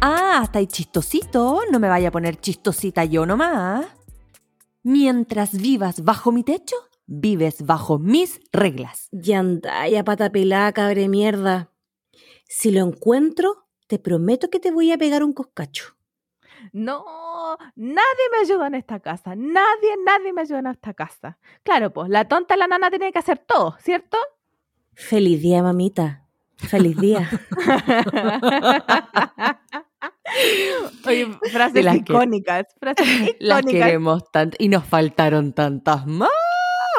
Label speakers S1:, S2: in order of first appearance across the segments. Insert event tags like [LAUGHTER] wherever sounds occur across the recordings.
S1: Ah, hasta ahí chistosito. No me vaya a poner chistosita yo nomás. Mientras vivas bajo mi techo, vives bajo mis reglas.
S2: Y anda, ya pata pelada, cabre mierda. Si lo encuentro, te prometo que te voy a pegar un coscacho.
S3: No, nadie me ayuda en esta casa. Nadie, nadie me ayuda en esta casa. Claro, pues la tonta la nana tiene que hacer todo, ¿cierto?
S2: Feliz día, mamita. Feliz día. [LAUGHS] [LAUGHS]
S3: Oye, frases
S1: Las que-
S3: icónicas. Frases [LAUGHS]
S1: Las
S3: icónicas.
S1: queremos tanto. Y nos faltaron tantas más.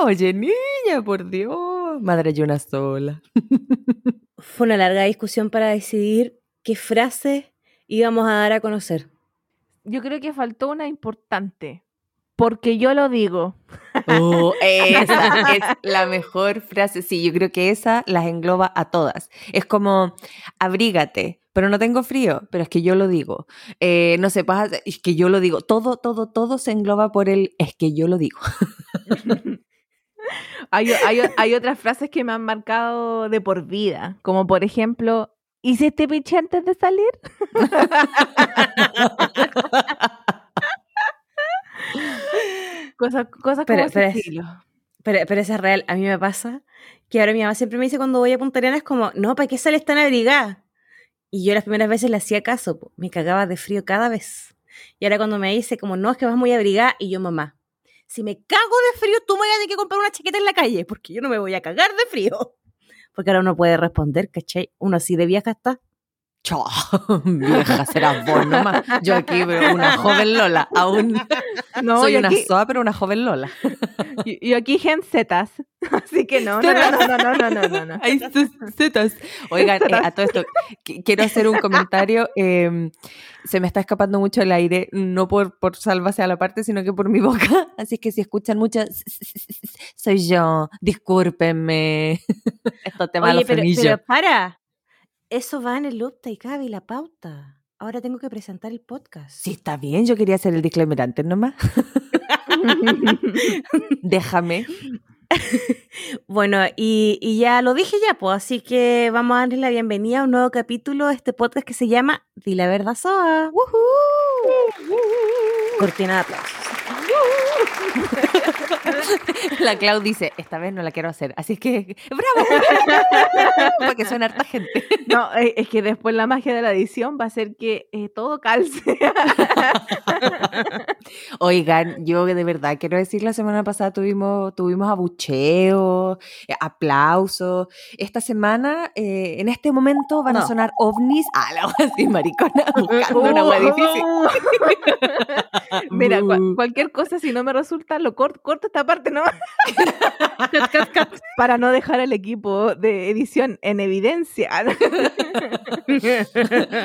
S1: Oye, niña, por Dios. Madre y una sola. [LAUGHS]
S2: Fue una larga discusión para decidir qué frase íbamos a dar a conocer.
S3: Yo creo que faltó una importante. Porque yo lo digo.
S1: Oh, [LAUGHS] esa es la mejor frase. Sí, yo creo que esa las engloba a todas. Es como, abrígate, pero no tengo frío, pero es que yo lo digo. Eh, no sé, pasa, es que yo lo digo. Todo, todo, todo se engloba por el, es que yo lo digo. [LAUGHS]
S3: Hay, hay, hay otras frases que me han marcado de por vida. Como por ejemplo, ¿y si te piché antes de salir? [LAUGHS] [LAUGHS] cosas
S2: Pero-
S3: como ese
S2: pero es-
S3: estilo.
S2: Pero, pero eso es real. A mí me pasa que ahora mi mamá siempre me dice cuando voy a Punta Arenas como, no, ¿para qué sales tan abrigada? Y yo las primeras veces le hacía caso, po. me cagaba de frío cada vez. Y ahora cuando me dice como, no, es que vas muy abrigada, y yo, mamá, si me cago de frío, tú me vas a tener que comprar una chaqueta en la calle, porque yo no me voy a cagar de frío. [LAUGHS] Porque ahora uno puede responder, ¿cachai? Uno así de vieja está.
S1: Chao, [LAUGHS] vieja, serás vos nomás. Yo aquí, pero una joven Lola, aún [LAUGHS]
S3: no,
S1: soy una
S3: aquí...
S1: soa, pero una joven Lola. [LAUGHS]
S3: Y, aquí gen zetas, así que no, no, no, no, no, no, no, no.
S1: Hay zetas. Oigan, eh, a todo esto, quiero hacer un comentario. Em, se me está escapando mucho el aire, no por, por salvarse a la parte, sino que por mi boca. Así que si escuchan mucho, soy yo, discúlpenme. Estos temas
S2: Oye,
S1: los
S2: pero, pero para, eso va en el Upta y cabe la pauta. Ahora tengo que presentar el podcast.
S1: Sí, está bien, yo quería hacer el disclaimer antes nomás. [LAUGHS] Déjame. [LAUGHS]
S2: Bueno, y, y ya lo dije ya, pues, así que vamos a darles la bienvenida a un nuevo capítulo de este podcast que se llama Di la verdad Soa. Cortina de aplausos. [LAUGHS]
S1: La Clau dice, esta vez no la quiero hacer, así que ¡bravo! [LAUGHS] Para que suene harta gente.
S3: No, eh, es que después la magia de la edición va a hacer que eh, todo calce. [LAUGHS]
S1: Oigan, yo de verdad quiero decir, la semana pasada tuvimos, tuvimos abucheo, eh, aplausos. Esta semana, eh, en este momento, van a sonar ovnis. Ah, la voy a decir maricona, buscando una wea difícil.
S3: Mira, cualquier cosa, si no me resulta, lo corto, corto esta parte cat, [LAUGHS] para no dejar al equipo de edición en evidencia. [LAUGHS]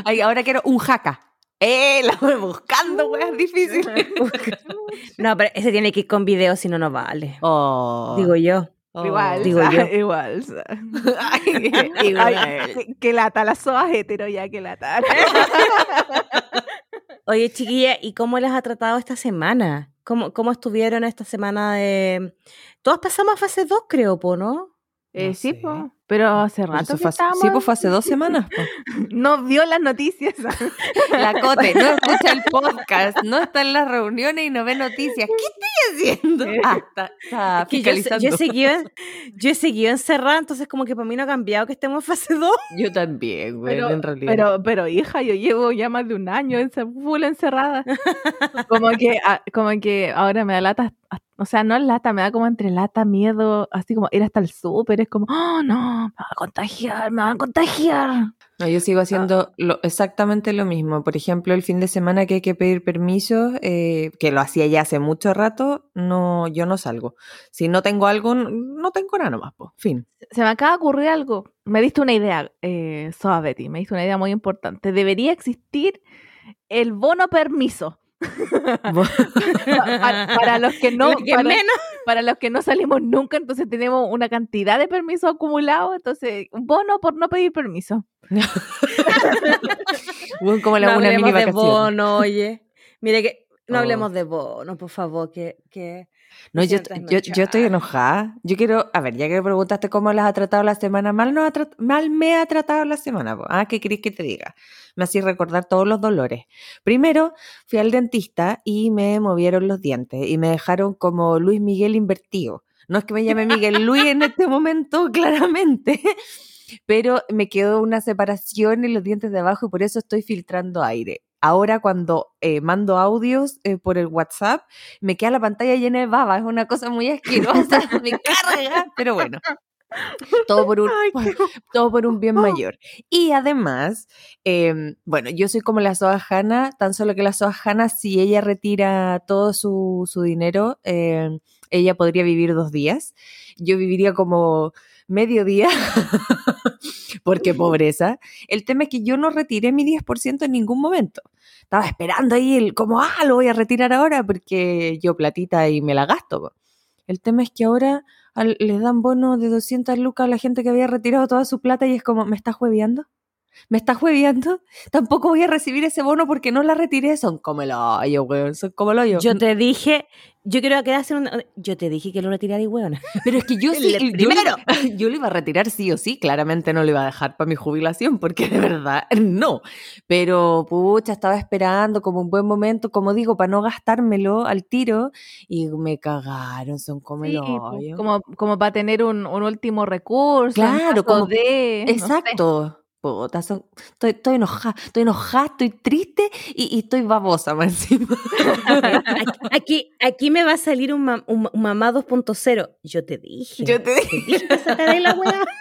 S1: Ay, ahora quiero un jaca. Eh, la voy buscando, weas difíciles. [LAUGHS]
S2: No, pero ese tiene que ir con video, si no, no vale.
S1: Oh,
S2: Digo yo.
S1: oh.
S3: igual,
S2: digo yo.
S3: igual.
S1: Ay, igual.
S3: que, que lata, la soa hetero ya, que lata.
S2: Oye, chiquilla, ¿y cómo les ha tratado esta semana? ¿Cómo, cómo estuvieron esta semana de...? Todos pasamos a fase 2, creo, po, ¿no?
S3: Eh,
S1: No
S3: sí,
S1: sé.
S3: po, pero hace
S1: Pero
S3: rato que
S1: fue hace- sí, pues fue hace dos semanas. [LAUGHS]
S3: No vio las noticias. [LAUGHS]
S1: La Cote no [LAUGHS] escucha el podcast, no está en las reuniones y no ve noticias. ¿Qué estoy haciendo? Ah, está,
S2: yo,
S1: fiscalizando.
S2: yo, he seguido, yo he seguido encerrada, entonces como que para mí no ha cambiado que estemos en fase 2.
S1: Yo también, güey,
S3: Pero,
S1: en realidad.
S3: pero, pero, hija, yo llevo ya más de un año ence- full encerrada. Como que, ah, como que ahora me da lata, o sea, no lata, me da como entre lata, miedo, así como ir hasta el súper, es como, oh, no, me va a contagiar, me va a contagiar.
S1: No, yo sigo haciendo lo, exactamente lo mismo. Por ejemplo, el fin de semana que hay que pedir permiso, eh, que lo hacía ya hace mucho rato, no, yo no salgo. Si no tengo algo, no tengo nada nomás, pues. Fin.
S3: Se me acaba de ocurrir algo. Me diste una idea, eh, Soa Betty, me diste una idea muy importante. Debería existir el bono permiso. [LAUGHS] para, para los que no,
S2: que
S3: para,
S2: menos.
S3: para los que no salimos nunca, entonces tenemos una cantidad de permisos acumulados, entonces un bono por no pedir permiso. [LAUGHS]
S1: Como la
S2: no
S1: una mini
S2: hablemos de
S1: vacación.
S2: bono, oye. Mire que no
S1: Oh.
S2: hablemos de bono, por favor, que, que
S1: No, yo, yo, yo estoy
S2: trasnochar.
S1: enojada. Yo quiero, a ver, ya que me preguntaste cómo las ha tratado la semana, mal, no ha mal me ha tratado la semana. po. Ah, ¿qué querés que te diga? Me hacía recordar todos los dolores. Primero, fui al dentista y me movieron los dientes y me dejaron como Luis Miguel invertido. No es que me llame Miguel [LAUGHS] Luis en este momento, [LAUGHS] claramente, pero me quedó una separación en los dientes de abajo y por eso estoy filtrando aire. Ahora cuando eh, mando audios eh, por el WhatsApp, me queda la pantalla llena de baba, es una cosa muy asquerosa, [LAUGHS] me carga, pero bueno. Todo por un, todo por un bien mayor. Y además, em, bueno, yo soy como la Soa Hanna, tan solo que la Soa Hanna, si ella retira todo su, su dinero, em, ella podría vivir dos días. Yo viviría como medio día, [LAUGHS] porque pobreza. El tema es que yo no retiré mi 10% en ningún momento. Estaba esperando ahí el, como, ah, lo voy a retirar ahora porque yo platita y me la gasto. El tema es que ahora les dan bonos de 200 lucas a la gente que había retirado toda su plata y es como, ¿me estás jueveando? ¿Me estás jueveando? Tampoco voy a recibir ese bono porque no la retiré. Son como el hoyo, weón. Son como el hoyo.
S2: Yo te dije, yo quiero quedar hacer un. Yo te dije que lo retirara y weón. [LAUGHS]
S1: Pero es que yo
S2: El
S1: sí, yo lo,
S2: primero.
S1: iba, [LAUGHS] yo lo iba a retirar sí o sí, claramente no lo iba a dejar para mi jubilación, porque de verdad [LAUGHS] no. Pero pucha, estaba esperando como un buen momento, como digo, para no gastármelo al tiro y me cagaron, son como
S3: Sí,
S1: el
S3: pues,
S1: hoyo.
S3: como, como para tener un, un último recurso.
S1: Claro, como-
S3: de, no sé.
S1: Puta, son- estoy, estoy enojada, estoy enojada, estoy triste y, y estoy babosa más encima. [LAUGHS]
S2: Aquí, aquí, me va a salir un, ma- un, un mamá 2.0. Yo te dije.
S1: Yo te
S2: te dije que se te dé la weá. [LAUGHS]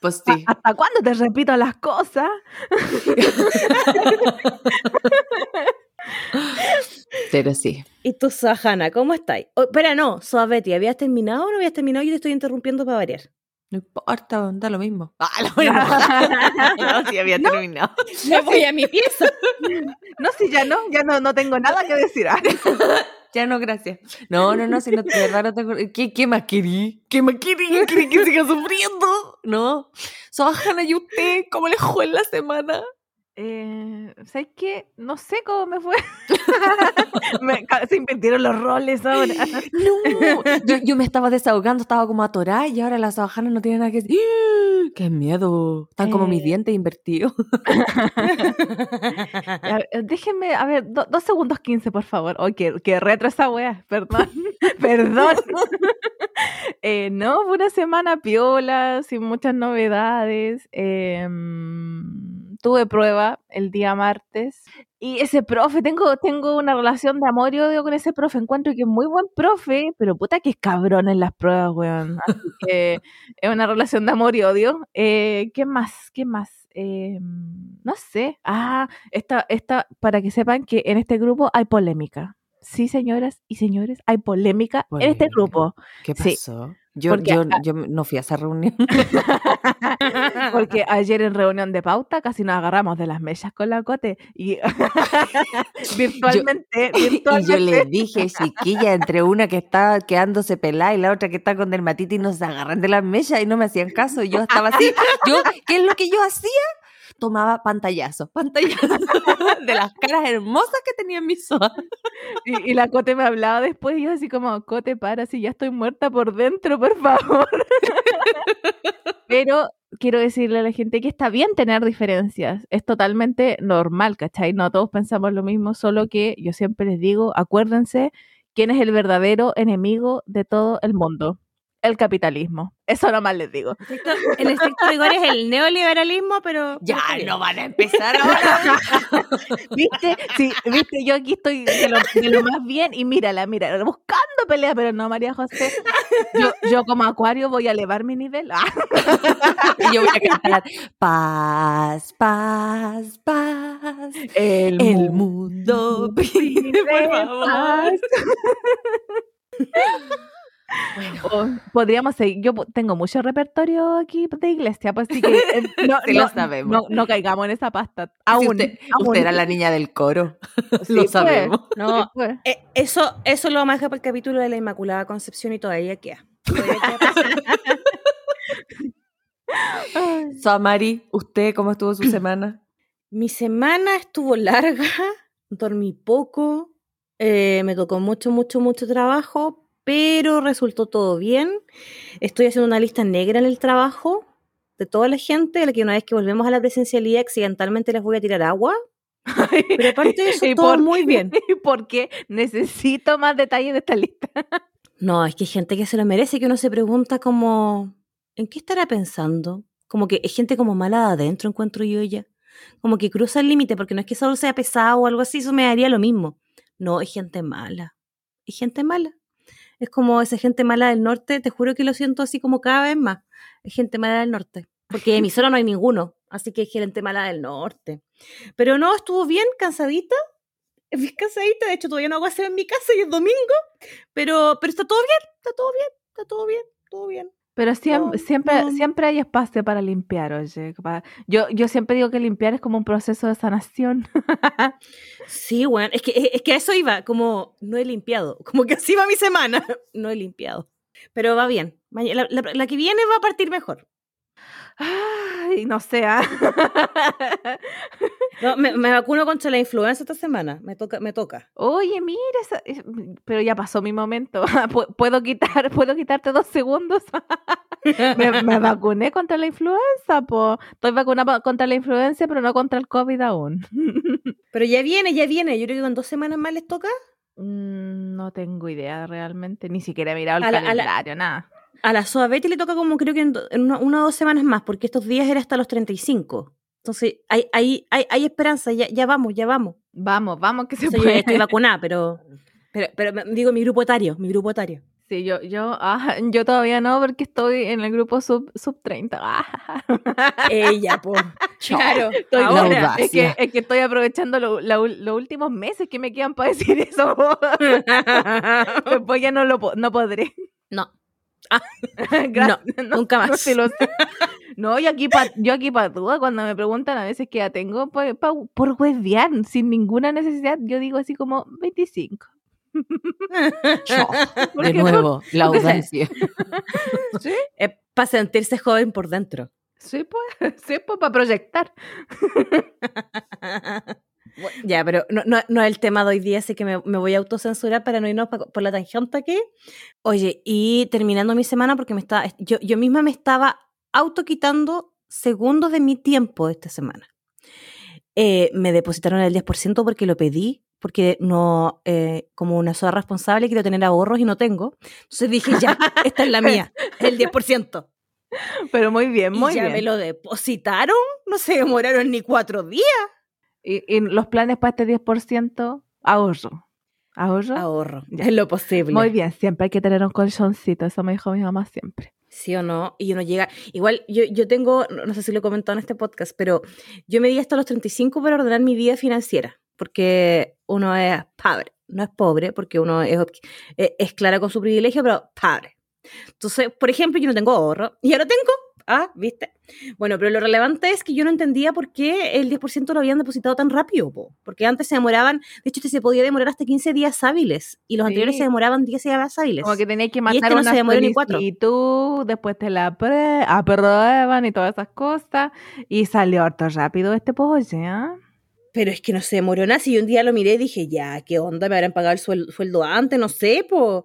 S1: Pues sí.
S3: ¿Hasta cuándo te repito las cosas? [LAUGHS]
S1: Pero sí.
S2: Y tú, Sahana, ¿cómo estáis? Oh, espera, no, Soa Betty, ¿habías terminado o no habías terminado? Yo te estoy interrumpiendo para variar.
S1: No importa, da lo mismo. [LAUGHS] Ah, lo mismo. [LAUGHS] no, sí había [LAUGHS] terminado.
S2: Me voy a mi pieza.
S3: No, si ya no, ya no, no tengo nada que decir. Ah,
S1: Ya no, gracias. No, no, no, si no, verdad no tengo... ¿Qué, qué más querí? ¿Qué más querí? ¿Querí que siga sufriendo? No. Sohana, ¿y usted? ¿Cómo le fue en la semana?
S3: Eh, ¿Sabes qué? No sé cómo me fue. [LAUGHS] Me- se invirtieron los roles ahora. [GASPS]
S1: No. Yo, yo me estaba desahogando, estaba como atorada y ahora la Sohana no tiene nada que decir. ¡Ah! ¡Qué miedo! Están como mis
S3: Eh.
S1: dientes invertidos. [LAUGHS]
S3: A ver, eh, déjenme, a ver, do- dos segundos quince, por favor. Oh, que, que retro esa wea, perdón. [LAUGHS] perdón. Eh, no, fue una semana piola, sin muchas novedades. em, tuve prueba el día martes. Y ese profe, tengo, tengo una relación de amor y odio con ese profe. Encuentro que es muy buen profe, pero puta que es cabrón en las pruebas, weón. Así que es una relación de amor y odio. Eh, ¿Qué más? ¿Qué más? Em, no sé. Ah, esta, esta, para que sepan que en este grupo hay polémica. Sí, señoras y señores, hay polémica en este grupo.
S1: ¿Qué
S3: Sí.
S1: Yo,
S3: Porque
S1: yo, yo no fui a esa reunión. [LAUGHS]
S3: Porque [LAUGHS] ayer en reunión de pauta casi nos agarramos de las mesas con la cote y [LAUGHS] virtualmente,
S1: Y
S3: virtualmente
S1: yo le dije, chiquilla, entre una que está quedándose pelada y la otra que está con dermatitis, nos agarran de las mesas y no me hacían caso. Yo estaba así. Yo, ¿qué es lo que yo hacía? Tomaba pantallazos, [LAUGHS] pantallazos de las caras hermosas que tenía mi soa.
S3: y, y la cote me hablaba después y yo así como, cote, para, si ya estoy muerta por dentro, por favor. [LAUGHS] Pero quiero decirle a la gente que está bien tener diferencias, es totalmente normal, ¿cachai? No todos pensamos lo mismo, solo que yo siempre les digo, acuérdense quién es el verdadero enemigo de todo el mundo, el capitalismo. Eso nomás les digo.
S2: En estricto rigor es el neoliberalismo, pero.
S1: Ya no van a empezar ahora. [LAUGHS]
S3: ¿Viste? Sí, viste, yo aquí estoy de lo, de lo más bien y mírala, mírala, buscando pelea, pero no, María José. Yo, yo como acuario voy a elevar mi nivel. Ah.
S1: Y [LAUGHS] yo voy a cantar paz, paz, paz.
S3: El,
S1: El mundo pide, por favor.
S3: paz. [LAUGHS] O podríamos seguir. Yo tengo mucho repertorio aquí de iglesia, pues sí que eh, [LAUGHS] no,
S1: Sí, lo sabemos.
S3: no- no caigamos en esa pasta. Aún,
S1: usted,
S3: aún.
S1: usted era la niña del coro. [LAUGHS]
S3: Sí,
S1: lo
S3: pues,
S1: sabemos.
S2: No, [LAUGHS]
S3: pues.
S2: eh, eso, eso lo vamos a dejar para el capítulo de la Inmaculada Concepción y todavía queda. Todavía queda.
S1: Samari, ¿usted cómo estuvo su [CLEARS THROAT] semana?
S2: Mi semana estuvo larga, dormí poco, eh, me tocó mucho, mucho, mucho trabajo, pero resultó todo bien. Estoy haciendo una lista negra en el trabajo de toda la gente, a la que una vez que volvemos a la presencialidad accidentalmente les voy a tirar agua. [LAUGHS] Pero aparte de eso,
S3: ¿Y
S2: todo
S3: por
S2: muy bien. [LAUGHS]
S3: ¿Y por qué? Necesito más detalles de esta lista. [LAUGHS]
S2: No, es que hay gente que se lo merece, que uno se pregunta como, ¿en qué estará pensando? Como que es gente como mala de adentro, encuentro yo ya. Como que cruza el límite, porque no es que solo sea pesado o algo así, eso me daría lo mismo. No, es gente mala. Es gente mala. Es como esa gente mala del norte, te juro que lo siento así como cada vez más. Es gente mala del norte. Porque en mi zona no hay ninguno, así que es gente mala del norte. Pero no, estuvo bien, cansadita. Bien cansadita, de hecho todavía no hago hacer en mi casa y es domingo. Pero, pero está todo bien, está todo bien, está todo bien, todo bien.
S3: Pero siempre,
S2: No,
S3: siempre,
S2: no.
S3: siempre hay espacio para limpiar, oye. Yo, yo siempre digo que limpiar es como un proceso de sanación.
S2: Sí, bueno, es que, es que a eso iba, como no he limpiado, [LAUGHS] como que así va mi semana, [LAUGHS] no he limpiado. Pero va bien, la- la que viene va a partir mejor.
S3: Ay, no sé. ah.
S2: No, me, [LAUGHS] me vacuno contra la influenza esta semana, me toca, me toca.
S3: Oye, mira, esa- es- pero ya pasó mi momento. [LAUGHS] Pu- ¿Puedo, quitar, [LAUGHS] ¿Puedo quitarte dos segundos? me, me vacuné contra la influenza, po. Estoy vacunada contra la influenza, pero no contra el COVID aún.
S2: Pero ya viene, ya viene, yo creo que en dos semanas más les toca.
S3: Mm, no tengo idea realmente, ni siquiera he mirado el
S2: A la- a la-
S3: calendario, nada.
S2: A la Soabete le toca como creo que en, do- en una, una o dos semanas más, porque estos días era hasta los 35. Entonces, hay, hay, hay, hay esperanza, ya, ya vamos, ya vamos.
S3: Vamos, vamos que se
S2: O sea, yo
S3: puede.
S2: ya estoy [LAUGHS] vacunada, pero, pero, pero digo mi grupo etario, mi grupo etario.
S3: Sí, yo, yo, ah, yo todavía no, porque estoy en el grupo sub, sub 30. Ah. [LAUGHS]
S2: Ella, pues. Claro,
S3: Estoy-
S2: ahora.
S3: es, que, es que estoy aprovechando lo- ul- los últimos meses que me quedan para [LAUGHS] decir eso. Después ya no lo no podré.
S2: no. [LAUGHS]
S3: Gracias.
S2: nunca más.
S3: sí lo sé. No, yo aquí pa, yo aquí pa duda, cuando me preguntan a veces qué edad tengo, pa- pa- por huevear, sin ninguna necesidad, yo digo así como 25.
S1: Cho,
S3: ¿Por
S1: de nuevo, [LAUGHS] la audacia. [LAUGHS]
S3: Sí,
S2: Es para sentirse joven por dentro.
S3: sí, pues, sí, pues, para proyectar.
S2: Ya, pero no, no, no es el tema de hoy día, así que me, me voy a autocensurar para no irnos pa- por la tangente aquí. Oye, y terminando mi semana, porque me estaba, yo, yo misma me estaba autoquitando segundos de mi tiempo esta semana. Eh, me depositaron el 10% porque lo pedí, porque no, eh, como una sola responsable, quiero tener ahorros y no tengo. Entonces dije, ya, [LAUGHS] esta es la mía, el 10%.
S3: Pero muy bien, muy
S2: y ya
S3: bien.
S2: me lo depositaron, no se demoraron ni cuatro días.
S3: Y, y los planes para este 10%, ahorro. ¿Ahorro?
S2: Ahorro,
S3: Ya.
S2: en lo posible.
S3: Muy bien, siempre hay que tener un colchoncito, eso me dijo mi mamá siempre.
S2: ¿Sí o no? Y uno llega. Igual, yo, yo tengo, no sé si lo he comentado en este podcast, pero yo me di hasta los 35 para ordenar mi vida financiera. Porque uno es pobre. No es pobre, porque uno es, es, es clara con su privilegio, pero pobre. Entonces, por ejemplo, yo no tengo ahorro. Y ahora tengo. Ah, ¿viste? Bueno, pero lo relevante es que yo no entendía por qué el 10% lo habían depositado tan rápido. po. Porque antes se demoraban, de hecho, este se podía demorar hasta 15 días hábiles. Y los
S3: Sí.
S2: anteriores se demoraban 10 días hábiles.
S3: Como que tenías que
S2: este
S3: mandar
S2: no
S3: una
S2: se demoró ni cuatro.
S3: solicitud, después te la apre- aprueban y todas esas cosas. Y salió harto rápido este pollo, ¿ah?
S2: Pero es que no se demoró nada. Si yo un día lo miré y dije, ya, ¿qué onda? ¿Me habrán pagado el suel- sueldo antes? No sé, po.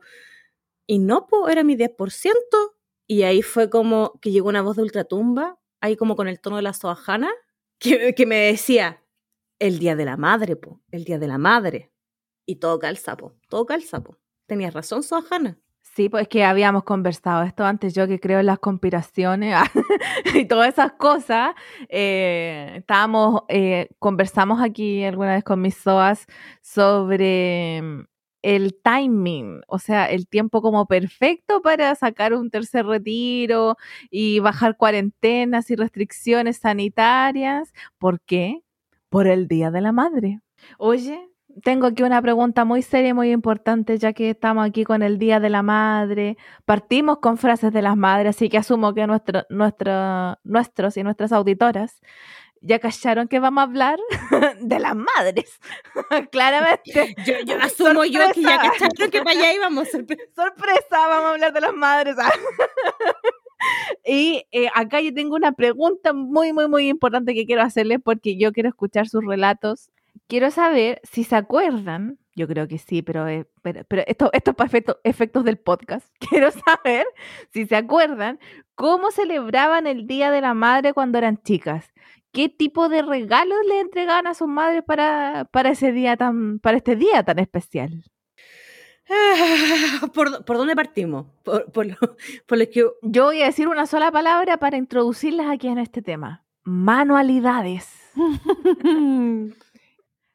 S2: Y no, po, era mi 10%. Y ahí fue como que llegó una voz de ultratumba, ahí como con el tono de la soajana, que, que me decía, el día de la madre, po, el día de la madre. Y todo calza, po, todo calza, po. Tenías razón, soajana.
S3: Sí, pues es que habíamos conversado esto antes, yo que creo en las conspiraciones [LAUGHS] y todas esas cosas. eh, estábamos, eh, conversamos aquí alguna vez con mis SOAS sobre mm, el timing, o sea, el tiempo como perfecto para sacar un tercer retiro y bajar cuarentenas y restricciones sanitarias. ¿Por qué? Por el Día de la Madre. Oye, tengo aquí una pregunta muy seria y muy importante, ya que estamos aquí con el Día de la Madre. Partimos con frases de las madres, así que asumo que nuestro, nuestro, nuestros y nuestras auditoras ya callaron que vamos a hablar [LAUGHS] de las madres. [LAUGHS] Claramente.
S2: Yo, yo asumo yo que ya
S3: Sorpresa.
S2: cacharon que para allá íbamos. sorpre-
S3: Sorpresa, vamos a hablar de las madres. [LAUGHS] y eh, acá yo tengo una pregunta muy, muy, muy importante que quiero hacerles porque yo quiero escuchar sus relatos. quiero saber si se acuerdan, yo creo que sí, pero, eh, pero, pero esto, esto es para efecto- efectos del podcast. Quiero saber si se acuerdan cómo celebraban el Día de la Madre cuando eran chicas. ¿Qué tipo de regalos le entregaban a sus madres para, para ese día tan, para este día tan especial?
S2: Ah, ¿Por, por dónde partimos? Por, por lo, [LAUGHS] por lo que
S3: Yo voy a decir una sola palabra para introducirlas aquí en este tema. Manualidades. [LAUGHS]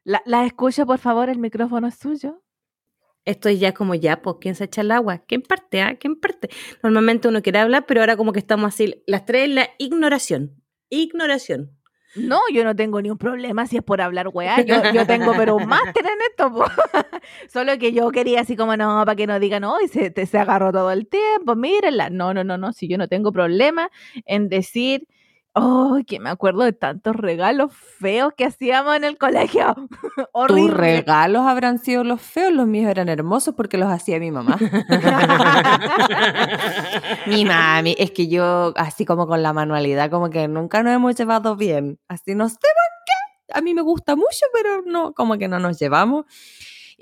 S3: La, la escucho, por favor, el micrófono es suyo.
S2: esto es ya como ya, pues, ¿quién se echa el agua? ¿Quién parte? Ah? ¿Quién parte? Normalmente uno quiere hablar, pero ahora como que estamos así, las tres en la ignoración. Ignoración.
S3: No, yo no tengo ni un problema si es por hablar weá. Yo, yo tengo pero un máster en esto. [LAUGHS] Solo que yo quería así como, no, para que no digan, no, y se, se agarró todo el tiempo, mírenla. No, no, no, no, si yo no tengo problema en decir, oh, que me acuerdo de tantos regalos feos que hacíamos en el colegio. [LAUGHS]
S1: Tus regalos habrán sido los feos, los míos eran hermosos porque los hacía mi mamá. [LAUGHS] mi mami, es que yo, así como con la manualidad, como que nunca nos hemos llevado bien. Así no sé por qué. A mí me gusta mucho, pero no, como que no nos llevamos.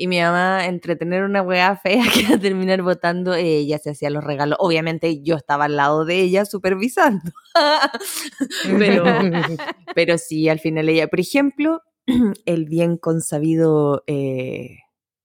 S1: Y mi mamá, entre tener una weá fea [LAUGHS] que era terminar votando, ella se hacía los regalos. Obviamente yo estaba al lado de ella supervisando. [LAUGHS] pero, [LAUGHS] pero sí, al final ella, por ejemplo, [CLEARS THROAT] el bien consabido eh,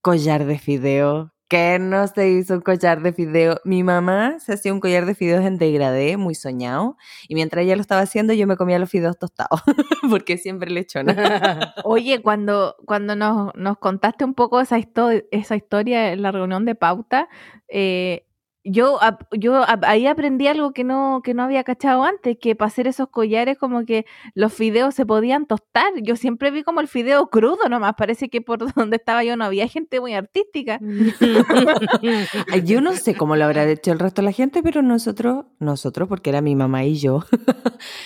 S1: collar de fideo. Que no se hizo un collar de fideo? Mi mamá se hacía un collar de fideos en degradé, muy soñado, y mientras ella lo estaba haciendo, yo me comía los fideos tostados, [LAUGHS] porque siempre le echona. [LAUGHS]
S3: Oye, cuando, cuando nos, nos contaste un poco esa, histo- esa historia en la reunión de pauta, eh, yo, yo ahí aprendí algo que no, que no había cachado antes, que para hacer esos collares como que los fideos se podían tostar. Yo siempre vi como el fideo crudo nomás, parece que por [LAUGHS] donde estaba yo no había gente muy artística. [LAUGHS]
S1: Yo no sé [LAUGHS] cómo lo habrá hecho el resto de la gente, pero nosotros, nosotros, porque era mi mamá y yo,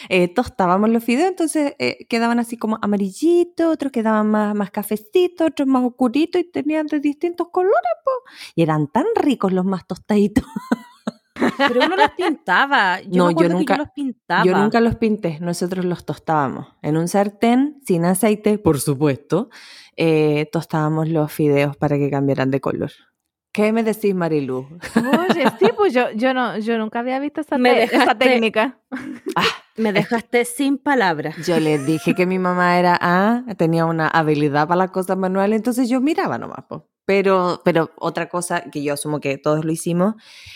S1: eh, tostábamos los fideos, entonces eh, quedaban así como amarillitos, otros quedaban más, más cafecitos, otros más oscuritos y tenían de distintos colores, po. Y eran tan ricos los más tostaditos.
S2: Pero uno los pintaba. Yo
S1: No,
S2: me
S1: yo nunca-
S2: yo los pintaba.
S1: Yo nunca los pinté, nosotros los tostábamos. En un sartén, sin aceite, por supuesto, eh, tostábamos los fideos para que cambiaran de color. ¿Qué me decís, Marilu?
S3: Oye, sí, pues yo, yo, no, yo nunca había visto esa,
S2: Me
S3: técnica.
S2: Me dejaste sin palabras.
S1: Yo les dije que mi mamá era ah, tenía una habilidad para las cosas manuales, entonces yo miraba nomás. po. Pero, pero otra cosa que yo asumo que todos lo hicimos.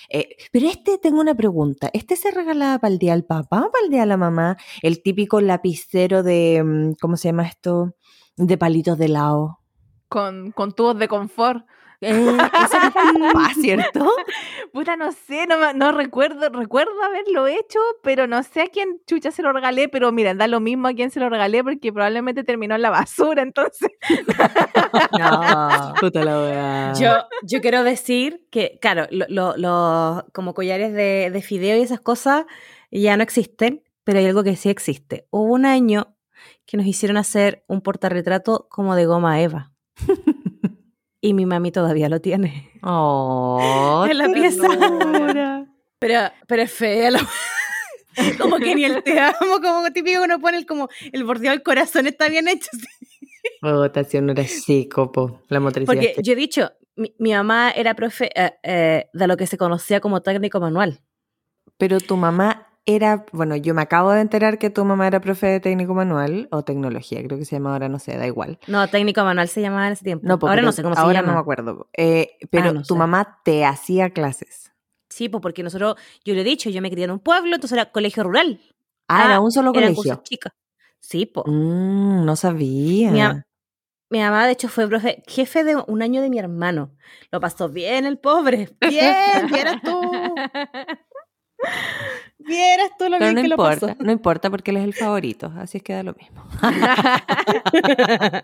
S1: eh, pero este, tengo una pregunta. ¿Este se regalaba para el día del papá o para el día de la mamá? El típico lapicero de, mm, ¿cómo se llama esto? De palitos de helado.
S3: Con, con tubos de confort.
S1: Eh, eso [LAUGHS] ¿cierto?
S3: Puta, no sé, no, me- no recuerdo, recuerdo haberlo hecho, pero no sé a quién chucha se lo regalé, pero mira, da lo mismo a quién se lo regalé porque probablemente terminó en la basura, entonces. [LAUGHS]
S1: No, [LAUGHS] puta la wea.
S2: Yo, yo quiero decir que, claro, lo- lo- los como collares de, de fideo y esas cosas ya no existen, pero hay algo que sí existe. Hubo un año que nos hicieron hacer un portarretrato como de goma Eva. Y mi mami todavía lo tiene.
S1: Oh, [LAUGHS]
S2: en la pieza. Pero, pero es fea la... [LAUGHS] Como que ni el te amo, como típico uno pone el, como el bordeo del corazón está bien hecho.
S1: Puta, si uno era chico, po, la motricidad.
S2: Porque yo he dicho, mi, mi mamá era profe eh, eh, de lo que se conocía como técnico manual.
S1: Pero tu mamá era, bueno, yo me acabo de enterar que tu mamá era profe de técnico manual o tecnología, creo que se llama ahora, no sé, da igual.
S2: No, técnico manual se llamaba en ese tiempo.
S1: No,
S2: ahora no sé cómo se
S1: ahora
S2: llama.
S1: no me acuerdo. Eh, pero
S2: no
S1: tu
S2: sé.
S1: mamá te hacía clases.
S2: Sí, pues porque nosotros, yo le he dicho, yo me crié en un pueblo, entonces era colegio rural.
S1: Ah,
S2: Ah,
S1: era un solo
S2: Eran
S1: colegio.
S2: chicas. Sí, pues.
S1: Mm, no sabía.
S2: Mi, am- mi mamá, de hecho, fue profe, jefe de un año de mi hermano. Lo pasó bien el pobre. Bien, vieras [LAUGHS] tú. Vieras tú lo
S1: Pero
S2: bien
S1: no
S2: que lo
S1: importa,
S2: pasó.
S1: no importa porque él es el favorito, así es que da lo mismo. [LAUGHS]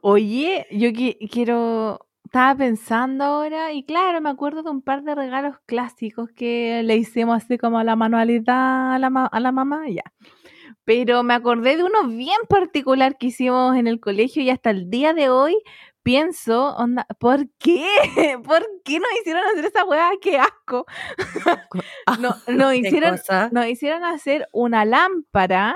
S3: Oye, yo qui- quiero. Estaba pensando ahora, y claro, me acuerdo de un par de regalos clásicos que le hicimos así como a la manualidad a la, ma- a la mamá, ya. Pero me acordé de uno bien particular que hicimos en el colegio y hasta el día de hoy pienso, onda, ¿por qué? [LAUGHS] ¿Por qué nos hicieron hacer esa weá? ¡Qué asco! [LAUGHS] No, [LAUGHS] nos hicieron, nos hicieron hacer una lámpara,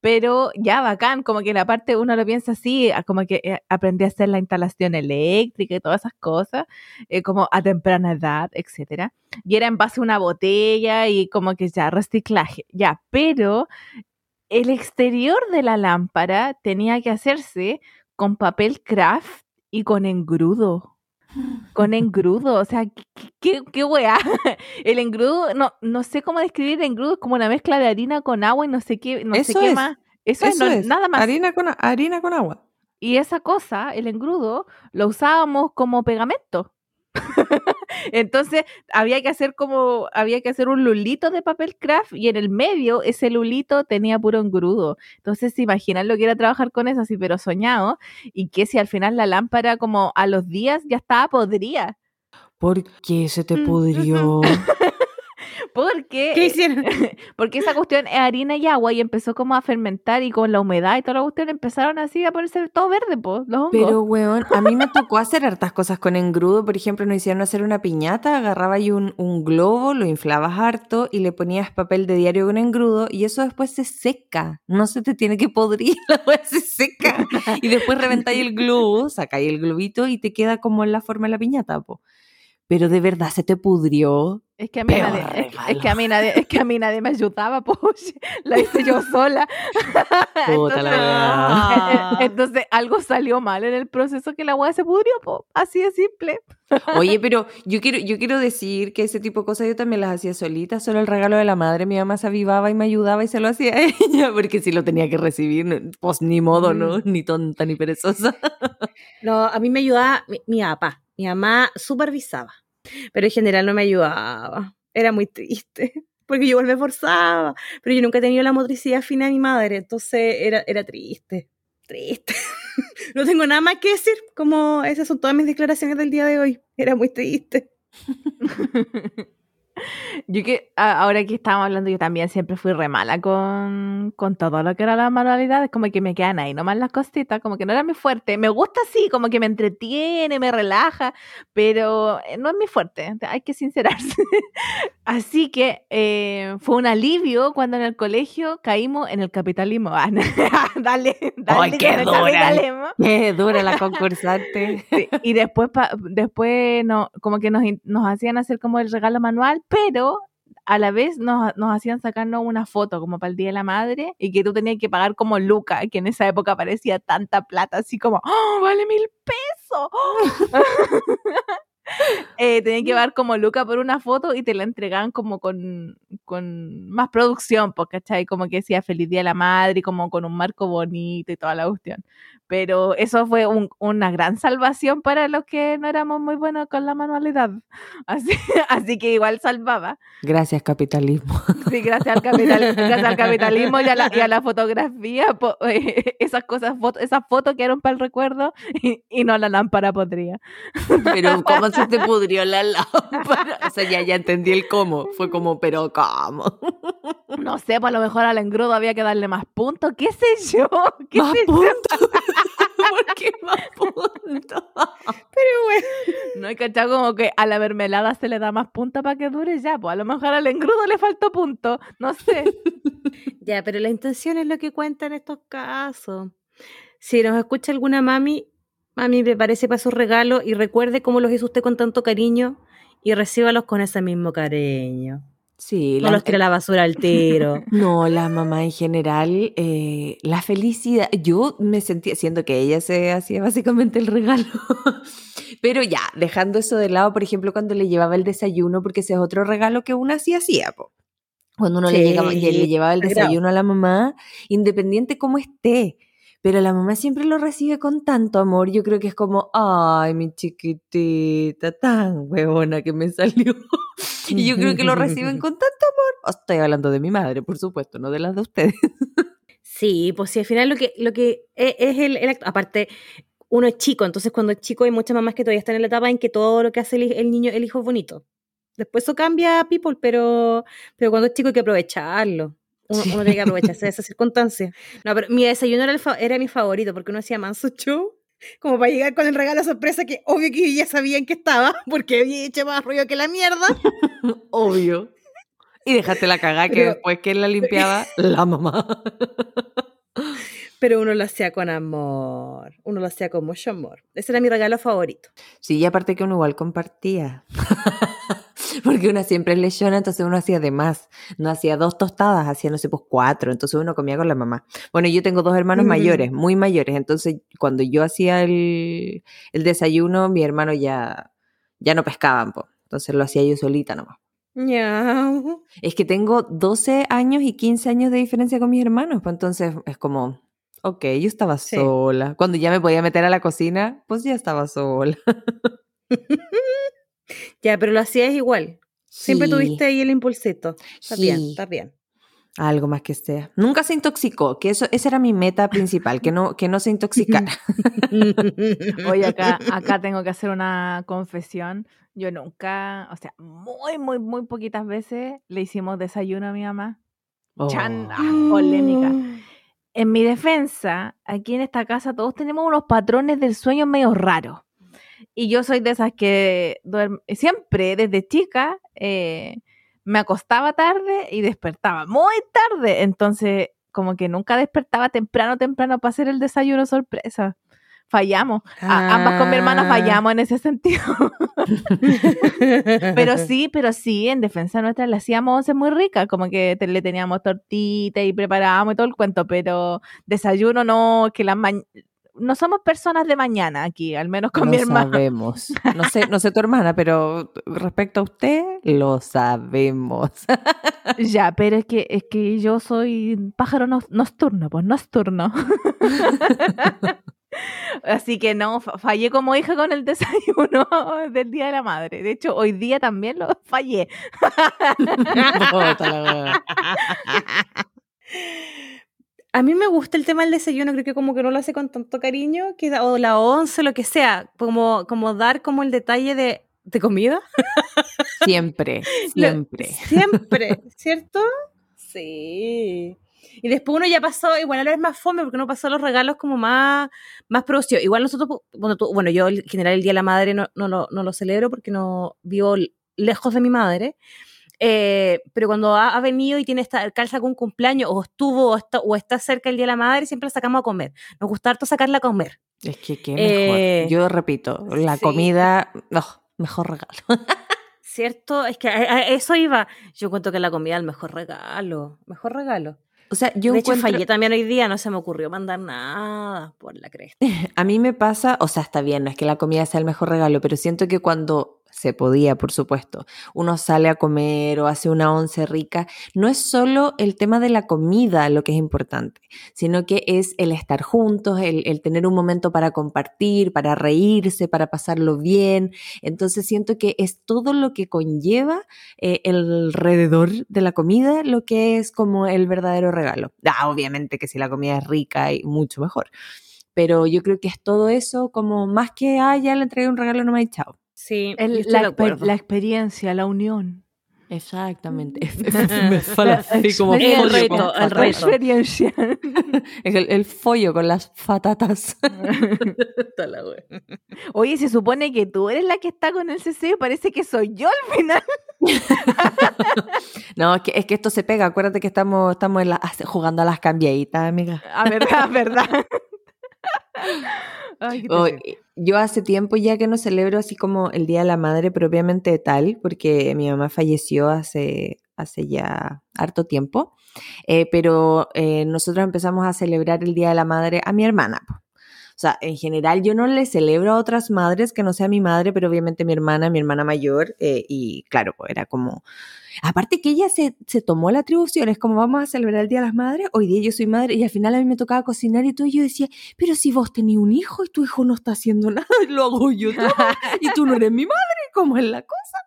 S3: pero ya bacán, como que la parte uno lo piensa así, como que eh, aprendí a hacer la instalación eléctrica y todas esas cosas, eh, como a temprana edad, etcétera. Y era en base a una botella y como que ya reciclaje, ya, pero el exterior de la lámpara tenía que hacerse con papel craft y con engrudo. Con engrudo, o sea, ¿qué, qué, weá? [LAUGHS] El engrudo, no, no sé cómo describir el engrudo, es como una mezcla de harina con agua y no sé qué, no sé qué más.
S1: Eso, es, nada más. Harina con, harina con agua.
S3: Y esa cosa, el engrudo, lo usábamos como pegamento. [LAUGHS] Entonces había que hacer como, había que hacer un lulito de papel craft y en el medio ese lulito tenía puro engrudo. Entonces se imaginan lo que era trabajar con eso así, pero soñado, y que si al final la lámpara como a los días ya estaba podría.
S1: ¿Por qué se te mm, pudrió?
S3: Porque,
S2: ¿Qué hicieron? [LAUGHS]
S3: Porque esa cuestión es harina y agua y empezó como a fermentar y con la humedad y toda la cuestión empezaron así a ponerse todo verde, pues,
S1: Pero, weón, a mí me tocó hacer hartas cosas con engrudo. Por ejemplo, nos hicieron hacer una piñata, agarraba ahí un, un globo, lo inflabas harto y le ponías papel de diario con engrudo y eso después se seca. No se te tiene que podrir, [LAUGHS] la weá se seca. Y después reventáis el globo, sacáis el globito y te queda como en la forma de la piñata, po pero de verdad se te pudrió.
S3: Es que a mí, nadie, es, que a mí nadie, es que a mí nadie me ayudaba, [LAUGHS] pues la hice yo sola. [LAUGHS]
S1: Puta la
S3: entonces, entonces, algo salió mal en el proceso que la hueá se pudrió, pues así de simple.
S1: Oye, [LAUGHS] pero yo quiero, yo quiero decir que ese tipo de cosas yo también las hacía solita, solo el regalo de la madre, mi mamá se avivaba y me ayudaba y se lo hacía a ella, porque si lo tenía que recibir, pues ni modo, ¿no? Ni tonta ni perezosa.
S2: No, a mí me ayudaba mi, mi papá mi mamá supervisaba, pero en general no me ayudaba. Era muy triste, [LAUGHS] porque yo me forzaba, pero yo nunca he tenido la motricidad fina de mi madre, entonces era, era triste, triste. [LAUGHS] no tengo nada más que decir, como esas son todas mis declaraciones del día de hoy. Era muy triste. [LAUGHS]
S3: Yo que ahora que estábamos hablando, yo también siempre fui re mala con, con todo lo que era las manualidades, como que me quedan ahí nomás las cositas, como que no era mi fuerte. Me gusta así, como que me entretiene, me relaja, pero eh, no es mi fuerte, hay que sincerarse. [LAUGHS] Así que eh, fue un alivio cuando en el colegio caímos en el capitalismo. Ah, [LAUGHS] dale, dale.
S1: Ay, qué dura, qué dura la concursante.
S3: y después, después no, como que nos, nos hacían hacer como el regalo manual, pero a la vez nos, hacían sacarnos una foto como para el Día de la Madre y que tú tenías que pagar como Luca, que en esa época parecía tanta plata, así como, ¡oh, vale mil pesos! [LAUGHS] eh, tenían que pagar como Luca por una foto y te la entregaban como con, con más producción, porque ¿cachai? Como que decía Feliz Día de la Madre, como con un marco bonito y toda la cuestión pero eso fue una gran salvación para los que no éramos muy buenos con la manualidad. [LAUGHS] Así, así que igual salvaba.
S1: Gracias, capitalismo.
S3: Sí, gracias al, gracias al capitalismo y a, la, y a la [LAUGHS] fotografía. Eh, esas cosas, esas fotos quedaron para el recuerdo y, y, no la lámpara podría.
S1: Pero, ¿cómo se [LAUGHS] te pudrió la lámpara? O sea, ya, ya entendí el cómo. Fue como, pero ¿cómo?
S3: No sé, pues a lo mejor al engrudo había que darle más puntos. ¿Qué sé yo? ¿Qué
S1: ¿Más puntos? [LAUGHS] ¿Por qué más puntos?
S2: Pero bueno.
S3: No hay cachado como que a la mermelada se le da más punta para que dure ya. Pues a lo mejor al engrudo le faltó punto. No sé. [LAUGHS]
S2: ya, pero la intención es lo que cuenta en estos casos. Si nos escucha alguna mami, mami, prepárese para su regalo y recuerde cómo los hizo usted con tanto cariño y recíbalos con ese mismo cariño.
S1: Sí,
S2: no los tira la basura al tiro. [LAUGHS]
S1: No, la mamá en general, eh, la felicidad. Yo me sentía, siendo que ella se hacía básicamente el regalo. [LAUGHS] Pero ya, dejando eso de lado, por ejemplo, cuando le llevaba el desayuno, porque ese es otro regalo que una sí hacía. Cuando uno le, llegaba, le llevaba el desayuno a la mamá, independiente cómo esté. Pero la mamá siempre lo recibe con tanto amor. Yo creo que es como, ay, mi chiquitita, tan huevona que me salió. [LAUGHS] Y yo creo que lo reciben [LAUGHS] con tanto amor. Estoy hablando de mi madre, por supuesto, no de las de ustedes.
S2: Sí, pues sí, al final lo que, lo que e, es, el, Aparte, uno es chico, entonces cuando es chico hay muchas mamás que todavía están en la etapa en que todo lo que hace el, niño, el hijo es bonito. Después eso cambia, people, pero, pero cuando es chico hay que aprovecharlo. Uno, tiene que aprovecharse de [LAUGHS] esa circunstancia. No, pero mi desayuno era, era mi favorito porque uno hacía manso show como para llegar con el regalo sorpresa que obvio que ya sabían que estaba, [LAUGHS] porque había hecho más ruido que la mierda. [LAUGHS]
S1: obvio. Y déjate la cagada que después que la limpiaba, la mamá.
S2: Pero uno lo hacía con amor, uno lo hacía con mucho amor. Ese era mi regalo favorito.
S1: Sí, y aparte que uno igual compartía. [LAUGHS] Porque una siempre es lechona, entonces uno hacía de más. No hacía dos tostadas, hacía, no sé, pues cuatro. Entonces uno comía con la mamá. Bueno, yo tengo dos hermanos
S2: Ujú.
S1: mayores, muy mayores. Entonces, cuando yo hacía el, el desayuno, mi hermano ya, ya no pescaban, po. Entonces lo hacía yo solita nomás.
S2: Ñau.
S1: Es que tengo 12 años y 15 años de diferencia con mis hermanos, pues entonces es como, ok, yo estaba
S2: Sí.
S1: sola. Cuando ya me podía meter a la cocina, pues ya estaba sola. [LAUGHS]
S2: Ya, pero lo hacías igual. Siempre
S1: Sí,
S2: tuviste ahí el impulsito. Está bien, está bien.
S1: algo más que sea. Nunca se intoxicó, que eso, esa era mi meta principal, que no, que no se intoxicara. [LAUGHS]
S3: Oye, acá, acá [LAUGHS] tengo que hacer una confesión. Yo nunca, o sea, muy, muy, muy poquitas veces le hicimos desayuno a mi mamá. Chan,
S1: Oh.
S3: ah, polémica. [GASPS] En mi defensa, aquí en esta casa todos tenemos unos patrones del sueño medio raros. Y yo soy de esas que duerm- siempre, desde chica, eh, me acostaba tarde y despertaba muy tarde. Entonces, como que nunca despertaba temprano, temprano para hacer el desayuno sorpresa. Fallamos. A- ambas con mi hermana
S2: Ah.
S3: fallamos en ese sentido. [LAUGHS] Pero sí, pero sí, en defensa nuestra le hacíamos once muy rica, como que te- le teníamos tortita y preparábamos y todo el cuento, pero desayuno no, que la ma- no somos personas de mañana aquí, al menos con mi hermana.
S1: sabemos. [LAUGHS] No sé, no sé tu hermana, pero respecto a usted, lo sabemos. [LAUGHS]
S3: Ya, pero es que es que yo soy pájaro no- nocturno, pues nocturno. [LAUGHS] Así que no, fa- fallé como hija con el desayuno del Día de la Madre. De hecho, hoy día también lo fallé.
S2: A mí me gusta el tema del desayuno, creo que como que no lo hace con tanto cariño, que o la once, lo que sea, como, como dar como el detalle de, de comida. [LAUGHS]
S1: Siempre, [LAUGHS]
S2: Lo-
S1: siempre.
S2: Siempre, [LAUGHS] ¿cierto? Sí. Y después uno ya pasó, igual ahora es más fome porque uno pasó los regalos como más, más producidos. Igual nosotros, bueno, tú- bueno, yo en general el Día de la Madre no, no, lo- no lo celebro porque no vivo lejos de mi madre. Eh, pero cuando ha, ha venido y tiene esta, calza con un cumpleaños o estuvo o está, o está cerca el Día de la Madre, siempre la sacamos a comer. Nos gusta harto sacarla a comer.
S1: Es que qué
S2: Eh,
S1: mejor. Yo repito, la
S2: sí.
S1: comida, no, mejor regalo. [LAUGHS]
S2: ¿Cierto? Es que a, a eso iba. Yo cuento que la comida es el mejor regalo. Mejor regalo.
S1: O sea, yo
S2: de hecho,
S1: encuentro,
S2: fallé también hoy día, no se me ocurrió mandar nada por la cresta. [LAUGHS]
S1: a mí me pasa, o sea, está bien, no es que la comida sea el mejor regalo, pero siento que cuando se podía, por supuesto, uno sale a comer o hace una once rica, no es solo el tema de la comida lo que es importante, sino que es el estar juntos, el, el tener un momento para compartir, para reírse, para pasarlo bien. Entonces siento que es todo lo que conlleva eh, alrededor de la comida lo que es como el verdadero regalo. Ah, obviamente que si la comida es rica y mucho mejor. Pero yo creo que es todo eso como más que, ah, ya le entregué un regalo, no me ha echado.
S2: Sí,
S3: El- la, la experiencia, la unión.
S1: Exactamente. [LAUGHS] [LAUGHS] me [LAUGHS] así como
S3: El
S1: follo
S2: reto,
S1: con
S2: el reto.
S3: experiencia.
S1: El, el follo con las patatas.
S3: Oye, se supone que tú eres la que está con el CC, parece que soy yo al final.
S1: No, es que, es que esto se pega. Acuérdate que estamos, estamos en la- jugando a las cambiaditas, amiga.
S3: A verdad, a verdad. Ay,
S1: Oh,
S3: terrible.
S1: yo hace tiempo ya que no celebro así como el Día de la Madre propiamente tal, porque mi mamá falleció hace, hace ya harto tiempo, Eh, pero eh, nosotros empezamos a celebrar el Día de la Madre a mi hermana. O sea, en general yo no le celebro a otras madres que no sea mi madre, pero obviamente mi hermana, mi hermana mayor, eh, y claro, era como... Aparte que ella se, se tomó la atribución, es como vamos a celebrar el Día de las Madres, hoy día yo soy madre y al final a mí me tocaba cocinar y todo, y yo decía, pero si vos tenés un hijo y tu hijo no está haciendo [LAUGHS] nada, lo hago yo todo, y tú no eres mi madre, ¿cómo es la cosa?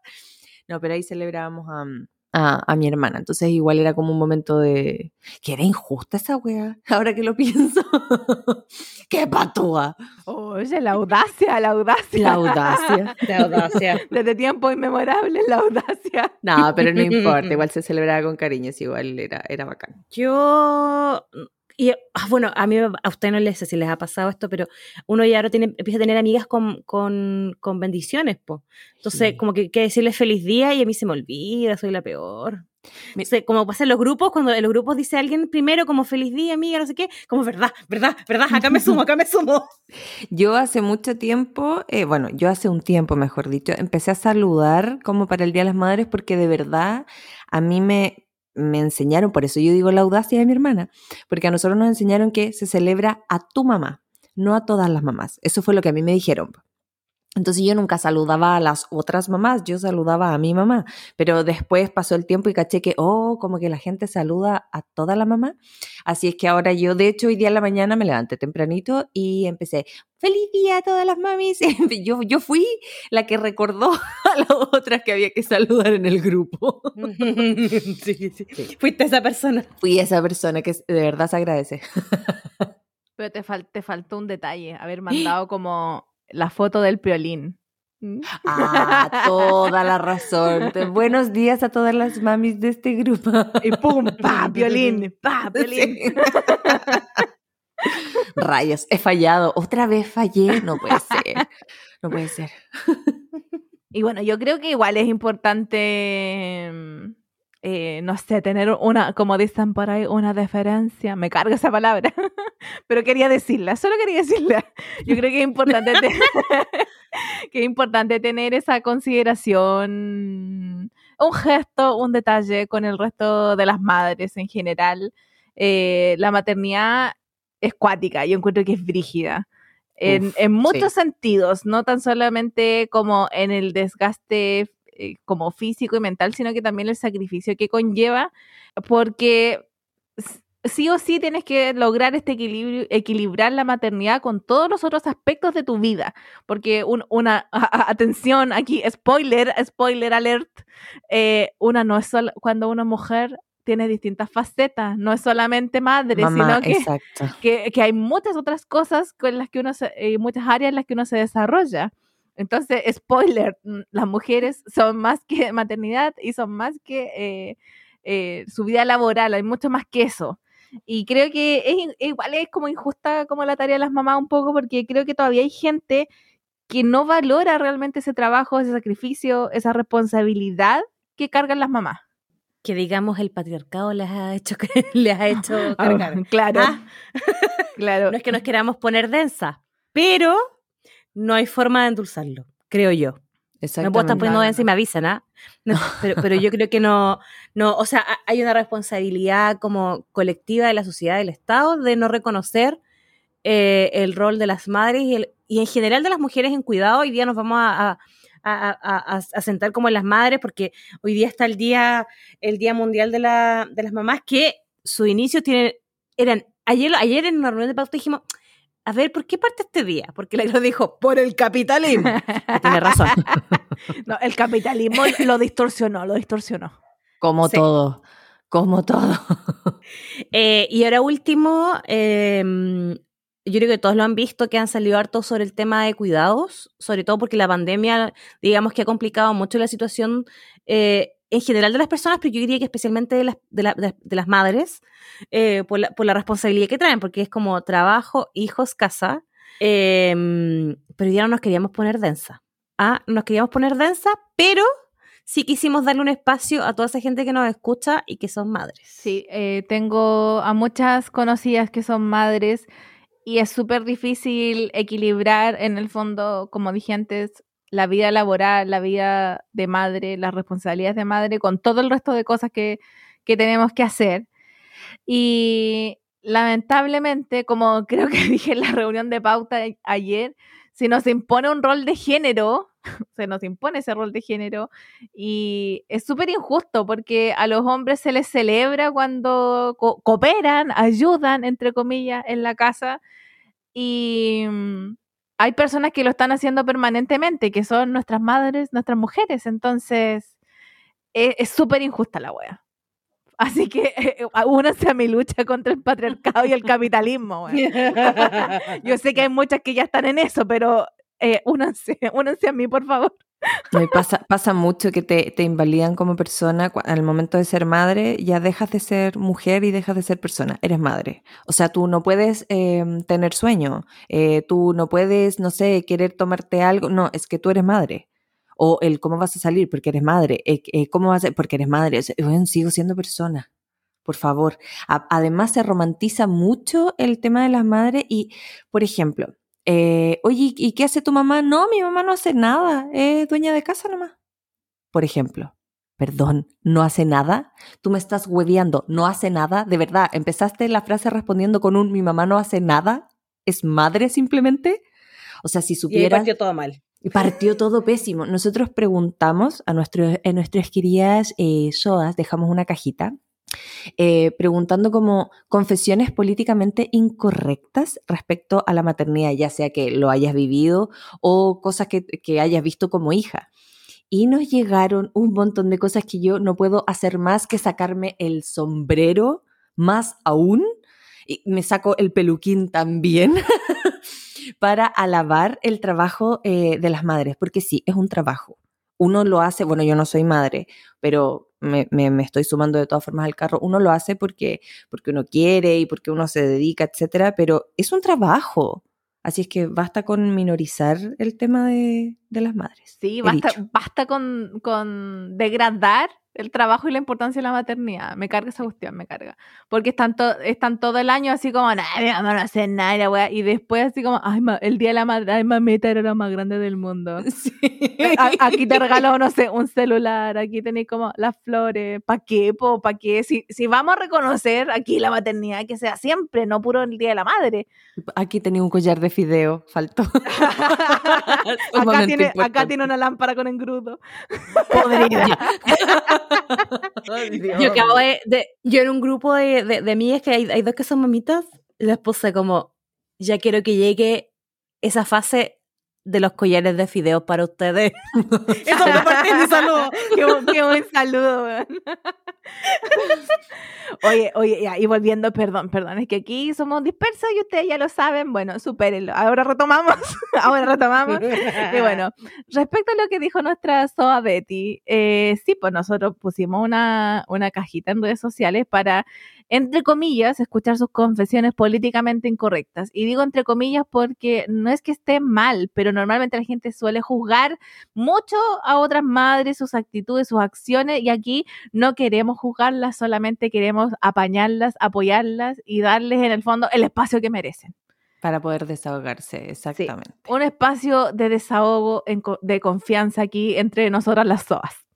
S1: No, pero ahí celebrábamos a, a, a mi hermana, entonces igual era como un momento de... que era injusta esa wea, [LAUGHS] ahora que lo pienso. [LAUGHS] ¡Qué patúa!
S3: Oye, la audacia, la audacia.
S1: La audacia. [LAUGHS]
S2: De audacia.
S3: Desde tiempo inmemorable, la audacia.
S1: No, pero no importa, igual se celebraba con cariño, igual era, era bacán.
S2: Yo. Y, ah, bueno, a mí, a usted no les sé si les ha pasado esto, pero uno ya ahora tiene, empieza a tener amigas con, con, con bendiciones, po. Entonces,
S1: Sí.
S2: como que, que decirles feliz día y a mí se me olvida, soy la peor. O sea, como pasa en los grupos, cuando en los grupos dice alguien primero como feliz día, amiga, no sé qué, como verdad, verdad, verdad, acá me sumo, acá me sumo. [LAUGHS]
S1: Yo hace mucho tiempo, eh, bueno, yo hace un tiempo, mejor dicho, empecé a saludar como para el Día de las Madres porque de verdad a mí me, me enseñaron, por eso yo digo la audacia de mi hermana, porque a nosotros nos enseñaron que se celebra a tu mamá, no a todas las mamás. Eso fue lo que a mí me dijeron. Entonces yo nunca saludaba a las otras mamás, yo saludaba a mi mamá, pero después pasó el tiempo y caché que, oh, como que la gente saluda a toda la mamá. Así es que ahora yo, de hecho, hoy día en la mañana me levanté tempranito y empecé, feliz día a todas las mamis. [LAUGHS] Yo, yo fui la que recordó [LAUGHS] a las otras que había que saludar en el grupo. [LAUGHS]
S2: sí, sí. Fuiste esa persona.
S1: Fui esa persona que de verdad se agradece.
S3: Pero te, fal te faltó un detalle, haber mandado como la foto del piolín.
S1: ¿Mm? Ah, [LAUGHS] toda la razón. Buenos días a todas las mamis de este grupo.
S3: Y pum, [LAUGHS] pa, violín, pa, violín. [LAUGHS]
S1: Rayos, he fallado. Otra vez fallé. No puede ser. No puede ser.
S3: Y bueno, yo creo que igual es importante mm, eh, no sé, tener una, como dicen por ahí, una deferencia. Me carga esa palabra, [LAUGHS] pero quería decirla, solo quería decirla. Yo creo que es importante, [LAUGHS] que es importante tener esa consideración, un gesto, un detalle con el resto de las madres en general. Eh, la maternidad es cuática, yo encuentro que es brígida. En, en muchos sentidos, no tan solamente como en el desgaste eh, como físico y mental, sino que también el sacrificio que conlleva, porque sí o sí tienes que lograr este equilibrio, equilibrar la maternidad con todos los otros aspectos de tu vida. Porque una, atención aquí, spoiler, spoiler alert, eh, una no es solo cuando una mujer tiene distintas facetas, no es solamente madre, sino que, que, hay muchas otras cosas con las que uno se, eh, muchas áreas en las que uno se desarrolla. Entonces, [LAUGHS] spoiler, mm, las mujeres son más que maternidad y son más que eh, eh, su vida laboral, hay mucho más que eso. Y creo que es, igual es como injusta como la tarea de las mamás un poco, porque creo que todavía hay gente que no valora realmente ese trabajo, ese sacrificio, esa responsabilidad que cargan las mamás.
S2: Que digamos el patriarcado [LAUGHS] les ha hecho, les ha hecho cargar.
S3: claro. Ah. [LAUGHS]
S2: claro. No es que nos queramos poner densa, pero no hay forma de endulzarlo, creo yo. Me puedo estar poniendo densa y me avisan, ¿ah? [LAUGHS] pero, yo creo que no, no, o sea, hay una responsabilidad como colectiva de la sociedad, del Estado, de no reconocer eh, el rol de las madres y, y, en general de las mujeres en cuidado. Hoy día nos vamos a, a, sentar como en las madres, porque hoy día está el día, el día mundial de, la, de las mamás, que su inicio tiene, eran, ayer, ayer en una reunión de pauta dijimos, a ver, ¿por qué parte este día? Porque lo dijo, por el capitalismo. [LAUGHS] Tiene razón. [LAUGHS]
S3: no, el capitalismo [LAUGHS] lo distorsionó, lo distorsionó.
S1: Como todo, como todo.
S2: Eh, y ahora último, em, yo creo que todos lo han visto, que han salido harto sobre el tema de cuidados, sobre todo porque la pandemia, digamos que ha complicado mucho la situación eh, en general de las personas, pero yo diría que especialmente de las, de, las madres, eh, por, la, responsabilidad que traen, porque es como trabajo, hijos, casa, em, pero ya no nos queríamos poner densa. Ah, nos queríamos poner densa, pero sí quisimos darle un espacio a toda esa gente que nos escucha y que son madres.
S3: Sí, eh, tengo a muchas conocidas que son madres y es súper difícil equilibrar en el fondo, como dije antes, la vida laboral, la vida de madre, las responsabilidades de madre, con todo el resto de cosas que, tenemos que hacer. Y lamentablemente, como [LAUGHS] creo que dije en la reunión de pauta ayer, si nos impone un rol de género, [LAUGHS] se nos impone ese rol de género y es súper injusto porque a los hombres se les celebra cuando cooperan, ayudan, entre comillas, en la casa y mm, hay personas que lo están haciendo permanentemente, que son nuestras madres, nuestras mujeres. Entonces, e, es súper injusta la wea. Así que eh, únanse a mi lucha contra el patriarcado y el capitalismo. [LAUGHS] Yo sé que hay muchas que ya están en eso, pero eh, únanse, [LAUGHS] únanse a mí, por favor.
S1: pasa, pasa mucho que te, te, invalidan como persona al momento de ser madre, ya dejas de ser mujer y dejas de ser persona, eres madre. O sea, tú no puedes em, tener sueño, eh, tú no puedes, no sé, querer tomarte algo, no, es que tú eres madre. O el cómo vas a salir porque eres madre. Eh, eh, ¿Cómo vas a porque eres madre? O sea, bueno, sigo siendo persona. Por favor. A- además, se romantiza mucho el tema de las madres y, por ejemplo, eh, oye, ¿y qué hace tu mamá? No, mi mamá no hace nada. Es dueña de casa nomás. Por ejemplo. Perdón, ¿no hace nada? Tú me estás hueveando, ¿no hace nada? De verdad, empezaste la frase respondiendo con un mi mamá no hace nada. ¿Es madre simplemente? O sea, si
S2: Y ahí
S1: supieras...
S2: partió todo mal.
S1: Partió todo pésimo. Nosotros preguntamos a, nuestros a nuestras queridas eh, SOAS, dejamos una cajita, eh, preguntando como confesiones políticamente incorrectas respecto a la maternidad, ya sea que lo hayas vivido o cosas que, que hayas visto como hija. Y nos llegaron un montón de cosas que yo no puedo hacer más que sacarme el sombrero, más aún, y me saco el peluquín también [LAUGHS] para alabar el trabajo eh, de las madres, porque sí, es un trabajo. Uno lo hace, bueno, yo no soy madre, pero me, me- me estoy sumando de todas formas al carro. Uno lo hace porque, porque uno quiere y porque uno se dedica, etcétera, pero es un trabajo. Así es que basta con minorizar el tema de, de las madres.
S3: Sí, basta, basta con, con degradar el trabajo y la importancia de la maternidad. Me carga esa cuestión, me carga. Porque están, to- están todo el año así como, "Nah, mi mamá no hace nada, la wea", y después así como, ay, el día de la madre, ay, mamita era la más grande del mundo. [LAUGHS]
S1: Sí.
S3: Aquí te regalo, no sé, un celular, aquí tenéis como las flores, ¿para qué? ¿Para qué? Si, si vamos a reconocer aquí la maternidad, que sea siempre, no puro el Día de la Madre.
S1: Aquí tenía un collar de fideo, faltó. [LAUGHS]
S3: acá, tiene, acá tiene una lámpara con engrudo.
S2: Podrida. [LAUGHS] Yo acabo de, de- yo en un grupo de, de, de amigas que hay, hay dos que son mamitas, les puse como, ya quiero que llegue esa fase de los collares de fideos para ustedes. [LAUGHS] Eso me parte de mi saludo.
S3: qué, bu- qué buen saludo. [LAUGHS] Oye, oye, ya, y volviendo, perdón, perdón, es que aquí somos dispersos y ustedes ya lo saben. Bueno, supérenlo. Ahora retomamos, [LAUGHS] ahora retomamos. Y bueno, respecto a lo que dijo nuestra Soa Betty, eh, sí, pues nosotros pusimos una, una cajita en redes sociales para, entre comillas, escuchar sus confesiones políticamente incorrectas. Y digo entre comillas porque no es que esté mal, pero normalmente la gente suele juzgar mucho a otras madres, sus actitudes, sus acciones, y aquí no queremos juzgarlas, solamente queremos apañarlas, apoyarlas y darles en el fondo el espacio que merecen.
S1: Para poder desahogarse, exactamente.
S3: Un espacio de desahogo, en de confianza aquí entre nosotras las SOAS.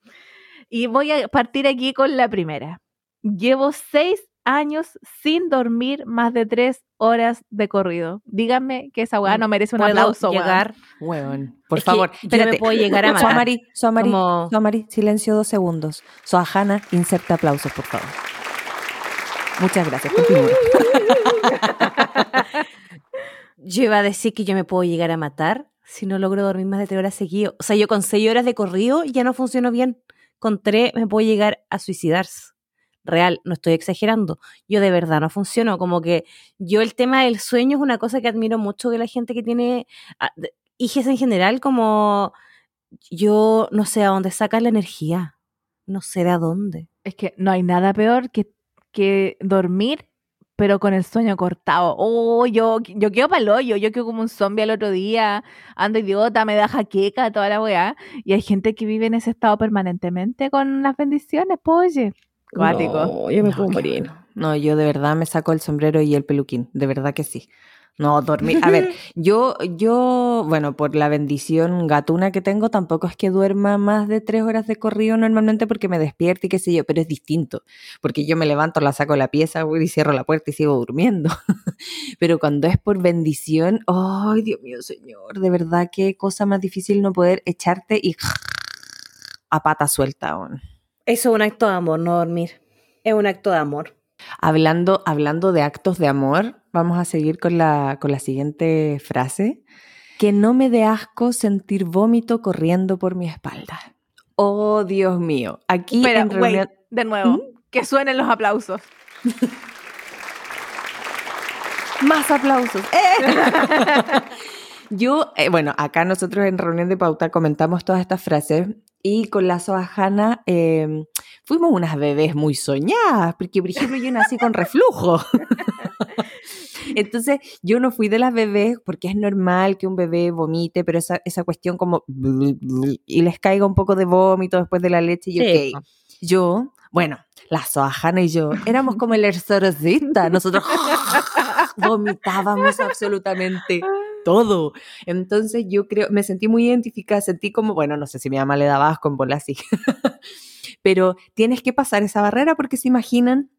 S3: Y voy a partir aquí con la primera. Llevo seis años sin dormir más de tres horas de corrido. Díganme que esa weá no merece un
S2: Puedo
S3: aplauso.
S2: llegar,
S1: Weón, por
S2: Es
S1: favor.
S2: yo me
S1: Espérate.
S2: puedo llegar a [LAUGHS] matar.
S1: Soamari, Soamari,
S2: como,
S1: silencio dos segundos. Soahana, inserta aplausos, por favor. Muchas gracias. Continúe. [LAUGHS]
S2: yo iba a decir que yo me puedo llegar a matar si no logro dormir más de tres horas seguido. O sea, yo con seis horas de corrido ya no funciono bien. Con tres me puedo llegar a suicidarse. Real, no estoy exagerando. Yo de verdad no funciono. Como que yo el tema del sueño es una cosa que admiro mucho de la gente que tiene ah, hijas en general, como yo no sé a dónde sacan la energía. No sé de a dónde.
S3: Es que no hay nada peor que, que dormir, pero con el sueño cortado. Oh, yo, yo quedo pa'l hoyo, yo quedo como un zombie al otro día, ando idiota, me da jaqueca, toda la weá. Y hay gente que vive en ese estado permanentemente con las bendiciones, pues oye. Cuático.
S2: No, yo me
S1: No,
S2: puedo morir.
S1: no. Yo de verdad me saco el sombrero y el peluquín, de verdad que sí. No, dormir. A ver, [LAUGHS] yo, yo, bueno, por la bendición gatuna que tengo, tampoco es que duerma más de tres horas de corrido normalmente porque me despierto y qué sé yo, pero es distinto, porque yo me levanto, la saco de la pieza voy y cierro la puerta y sigo durmiendo. [LAUGHS] pero cuando es por bendición, ay, Dios mío, señor, de verdad qué cosa más difícil no poder echarte y [LAUGHS] a pata suelta. weón.
S2: Eso es un acto de amor, no dormir. Es un acto de amor.
S1: Hablando, hablando de actos de amor, vamos a seguir con la, con la siguiente frase. Que no me dé asco sentir vómito corriendo por mi espalda. Oh, Dios mío. Aquí
S3: Espera,
S1: en
S3: wait,
S1: reunión...
S3: de nuevo, que suenen los aplausos. [LAUGHS]
S1: Más aplausos. ¡Eh! [LAUGHS] Yo, eh, bueno, acá nosotros en reunión de pauta comentamos todas estas frases y con la Soajana eh, fuimos unas bebés muy soñadas, porque por ejemplo yo nací con reflujo. [LAUGHS] Entonces, yo no fui de las bebés porque es normal que un bebé vomite, pero esa, esa cuestión como y les caiga un poco de vómito después de la leche y
S2: Sí.
S1: Yo, bueno, la Soajana y yo éramos como el exorcista, nosotros [LAUGHS] vomitábamos absolutamente todo. Entonces yo creo, me sentí muy identificada, sentí como, bueno, no sé si mi mamá le daba asco en bola así, [LAUGHS] pero tienes que pasar esa barrera porque se imaginan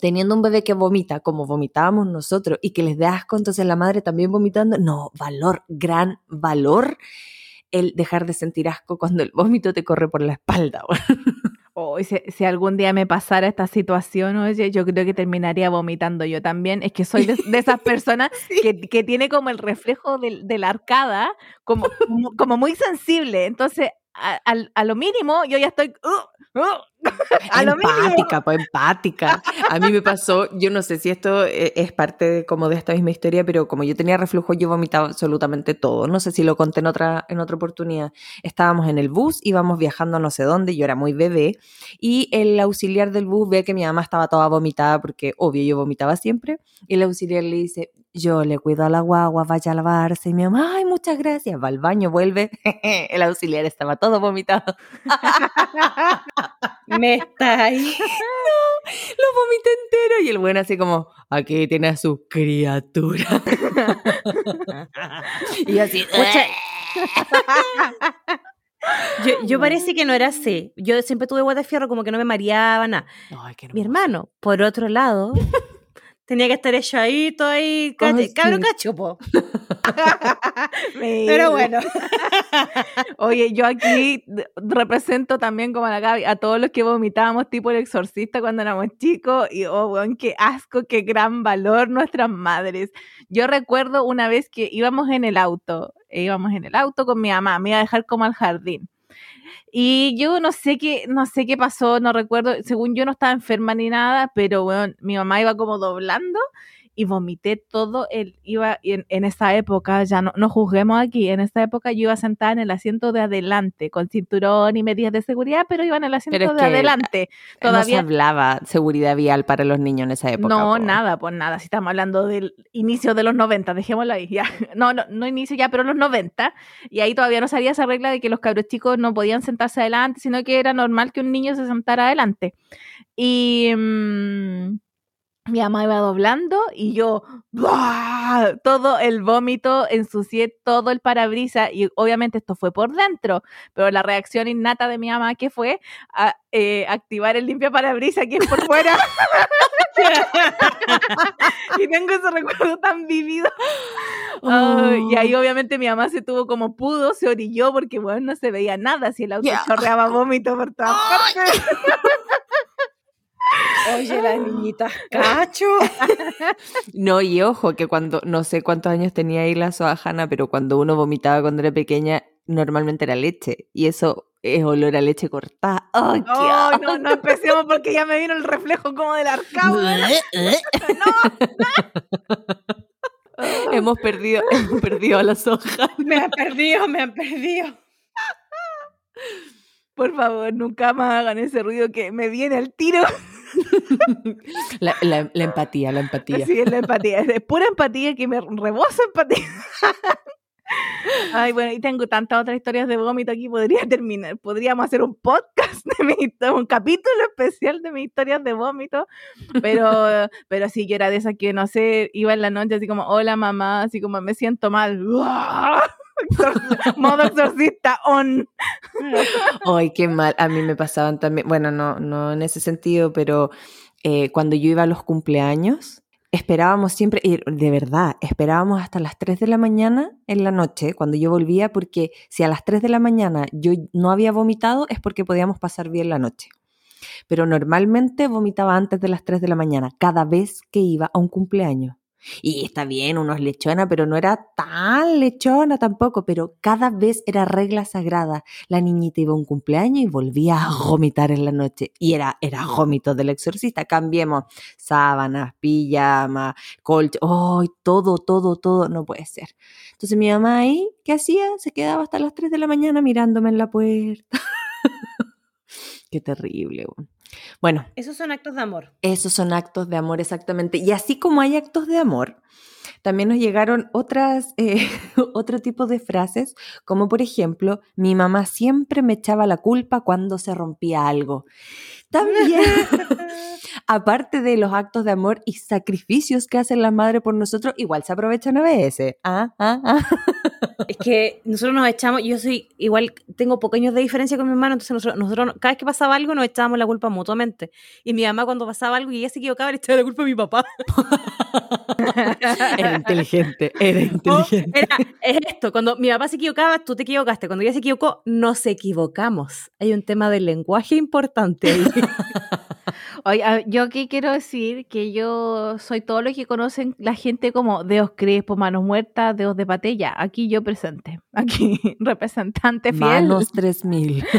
S1: teniendo un bebé que vomita como vomitábamos nosotros y que les dé asco, entonces la madre también vomitando, no, valor, gran valor el dejar de sentir asco cuando el vómito te corre por la espalda. [LAUGHS]
S3: Hoy, si, si algún día me pasara esta situación, oye, yo creo que terminaría vomitando yo también. Es que soy de, de esas [LAUGHS] personas que, que tiene como el reflejo de, la arcada, como, como, muy sensible. Entonces, a, a lo mínimo, yo ya estoy. uh, uh, [LAUGHS]
S1: empática, pues empática. A mí me pasó, yo no sé si esto eh, es parte de, como de esta misma historia, pero como yo tenía reflujo, yo vomitaba absolutamente todo. No sé si lo conté en otra, en otra oportunidad. Estábamos en el bus, íbamos viajando no sé dónde, yo era muy bebé, y el auxiliar del bus ve que mi mamá estaba toda vomitada, porque obvio yo vomitaba siempre, y el auxiliar le dice, yo le cuido a la guagua, vaya a lavarse, y mi mamá, ay, muchas gracias, va al baño, vuelve, [LAUGHS] el auxiliar estaba todo vomitado. [LAUGHS]
S2: Me está ahí. [LAUGHS]
S1: lo vomité entero. Y el bueno así como, aquí tiene a su criatura. [LAUGHS] y yo así. [LAUGHS]
S2: Yo, yo parece que no era así. Yo siempre tuve guata de fierro, como que no me mareaba, nada.
S1: Ay, qué
S2: Mi hermano, por otro lado, tenía que estar echadito ahí, ca-
S1: Ay,
S2: cabro
S1: sí.
S2: cachupo. [LAUGHS] Pero bueno.
S3: Oye, yo aquí represento también como la Gaby, a todos los que vomitábamos tipo el exorcista cuando éramos chicos y oh, weón, qué asco, qué gran valor nuestras madres. Yo recuerdo una vez que íbamos en el auto, e íbamos en el auto con mi mamá, me iba a dejar como al jardín. Y yo no sé qué, no sé qué pasó, no recuerdo, según yo no estaba enferma ni nada, pero bueno, mi mamá iba como doblando y vomité todo el, iba en, en esa época, ya no, no juzguemos aquí, en esa época yo iba sentada en el asiento de adelante, con cinturón y medidas de seguridad, pero iba en el asiento
S1: Pero es
S3: de
S1: que
S3: adelante.
S1: No se
S3: Todavía
S1: hablaba seguridad vial para los niños en esa época.
S3: no, nada, pues nada. Si estamos hablando del inicio de los 90, dejémoslo ahí. Ya. [LAUGHS] No, no, no inicio ya, pero los 90. Y ahí todavía no salía esa regla de que los cabros chicos no podían sentarse adelante, sino que era normal que un niño se sentara adelante. Y mm, mi mamá iba doblando y yo, ¡buah! todo el vómito, ensucié todo el parabrisas y obviamente esto fue por dentro, pero la reacción innata de mi mamá que fue a, eh, activar el limpia parabrisas aquí por fuera. [LAUGHS] y tengo ese recuerdo tan vivido. Y ahí
S1: Oh.
S3: obviamente mi mamá se tuvo como pudo, se orilló porque bueno, no se veía nada si el auto
S1: Ya.
S3: chorreaba vómito por todas partes.
S2: Oye, las niñitas [LAUGHS] cacho.
S1: No, y ojo, que cuando, no sé cuántos años tenía ahí la soajana, pero cuando uno vomitaba cuando era pequeña, normalmente era leche. Y eso es olor a leche cortada. ¡Ay, qué
S3: Ay,
S1: asco!
S3: no, no empecemos porque ya me vino el reflejo como del arcado. [LAUGHS]
S1: Hemos perdido, [LAUGHS] hemos perdido a la soja.
S2: Me han perdido, me han perdido.
S3: Por favor, nunca más hagan ese ruido que me viene al tiro. [LAUGHS]
S1: La, la- la empatía, la empatía.
S3: Sí, es la empatía. Es pura empatía que me rebosa empatía. Ay, bueno, y tengo tantas otras historias de vómito aquí, podría terminar. Podríamos hacer un podcast, de mi, un capítulo especial de mis historias de vómito. Pero, [LAUGHS] pero sí, yo era de esas que, no sé, iba en la noche así como, hola mamá, así como me siento mal. Exor- Modo exorcista on.
S1: Ay, qué mal. A mí me pasaban también, bueno, no, no en ese sentido, pero eh, cuando yo iba a los cumpleaños, esperábamos siempre, y de verdad, esperábamos hasta las 3 de la mañana en la noche, cuando yo volvía, porque si a las 3 de la mañana yo no había vomitado, es porque podíamos pasar bien la noche. Pero normalmente vomitaba antes de las 3 de la mañana, cada vez que iba a un cumpleaños. Y está bien, uno es lechona, pero no era tan lechona tampoco, pero cada vez era regla sagrada la niñita iba a un cumpleaños y volvía a vomitar en la noche. Y era, era vómito del exorcista. Cambiemos sábanas, pijama, colcha, ¡ay! todo, todo, todo, no puede ser. Entonces mi mamá ahí, ¿qué hacía? Se quedaba hasta las 3 de la mañana mirándome en la puerta. [LAUGHS] Qué terrible. Bueno,
S2: Esos son actos de amor.
S1: esos son actos de amor exactamente. Y así como hay actos de amor, también nos llegaron otras, eh, [LAUGHS] otro tipo de frases, como por ejemplo, mi mamá siempre me echaba la culpa cuando se rompía algo. También, [LAUGHS] aparte de los actos de amor y sacrificios que hacen las madres por nosotros, igual se aprovechan a veces. Ah, ah, ah.
S2: Es que nosotros nos echamos, yo soy igual, tengo pequeños de diferencia con mi hermano, entonces nosotros, nosotros cada vez que pasaba algo nos echábamos la culpa mutuamente. Y mi mamá cuando pasaba algo y ella se equivocaba le echaba la culpa a mi papá. [LAUGHS]
S1: Era inteligente, era [LAUGHS]
S2: O
S1: inteligente.
S2: era, es esto, cuando mi papá se equivocaba, tú te equivocaste. Cuando ella se equivocó, nos equivocamos. Hay un tema del lenguaje importante ahí. [LAUGHS]
S3: Oye, yo aquí quiero decir que yo soy todo lo que conocen la gente como dedos crespos, manos muertas, dedos de patella. Aquí yo presente. Aquí [LAUGHS] representante fiel.
S1: Manos 3000. [LAUGHS]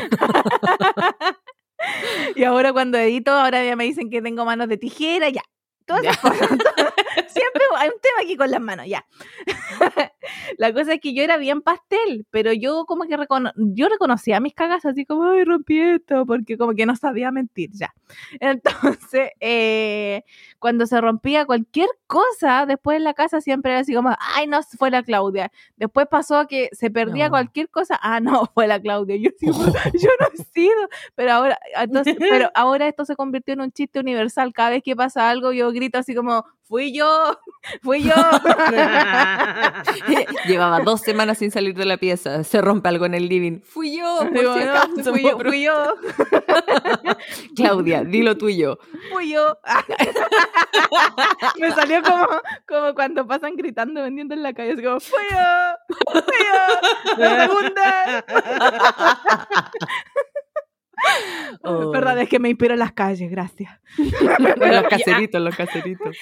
S3: Y ahora cuando edito, ahora ya me dicen que tengo manos de tijera, ya. Todas esas cosas. [LAUGHS] [LAUGHS] Siempre hay un tema aquí con las manos, ya. [LAUGHS] La cosa es que yo era bien pastel, pero yo como que recono- yo reconocía mis cagas así como, ay, rompí esto, porque como que no sabía mentir ya. Entonces, eh, cuando se rompía cualquier cosa, después en la casa siempre era así como, ay, no, fue la Claudia. Después pasó que se perdía
S1: No.
S3: cualquier cosa, ah, no, fue la Claudia. Yo, digo, yo no he sido, pero ahora, entonces, pero ahora esto se convirtió en un chiste universal. Cada vez que pasa algo, yo grito así como, fui yo, [LAUGHS] fui yo. [LAUGHS]
S1: Llevaba dos semanas sin salir de la pieza. Se rompe algo en el living. Fui yo, por si acaso,
S3: fui yo, fui yo, [LAUGHS]
S1: Claudia, dilo tuyo.
S3: fui yo. Me salió como, como cuando pasan gritando vendiendo en la calle, así como, fui yo, fui yo, la segunda. [LAUGHS]
S1: Oh.
S3: Perdón, es que me inspiro en las calles, gracias. [LAUGHS]
S1: los [LAUGHS] caseritos, los caseritos.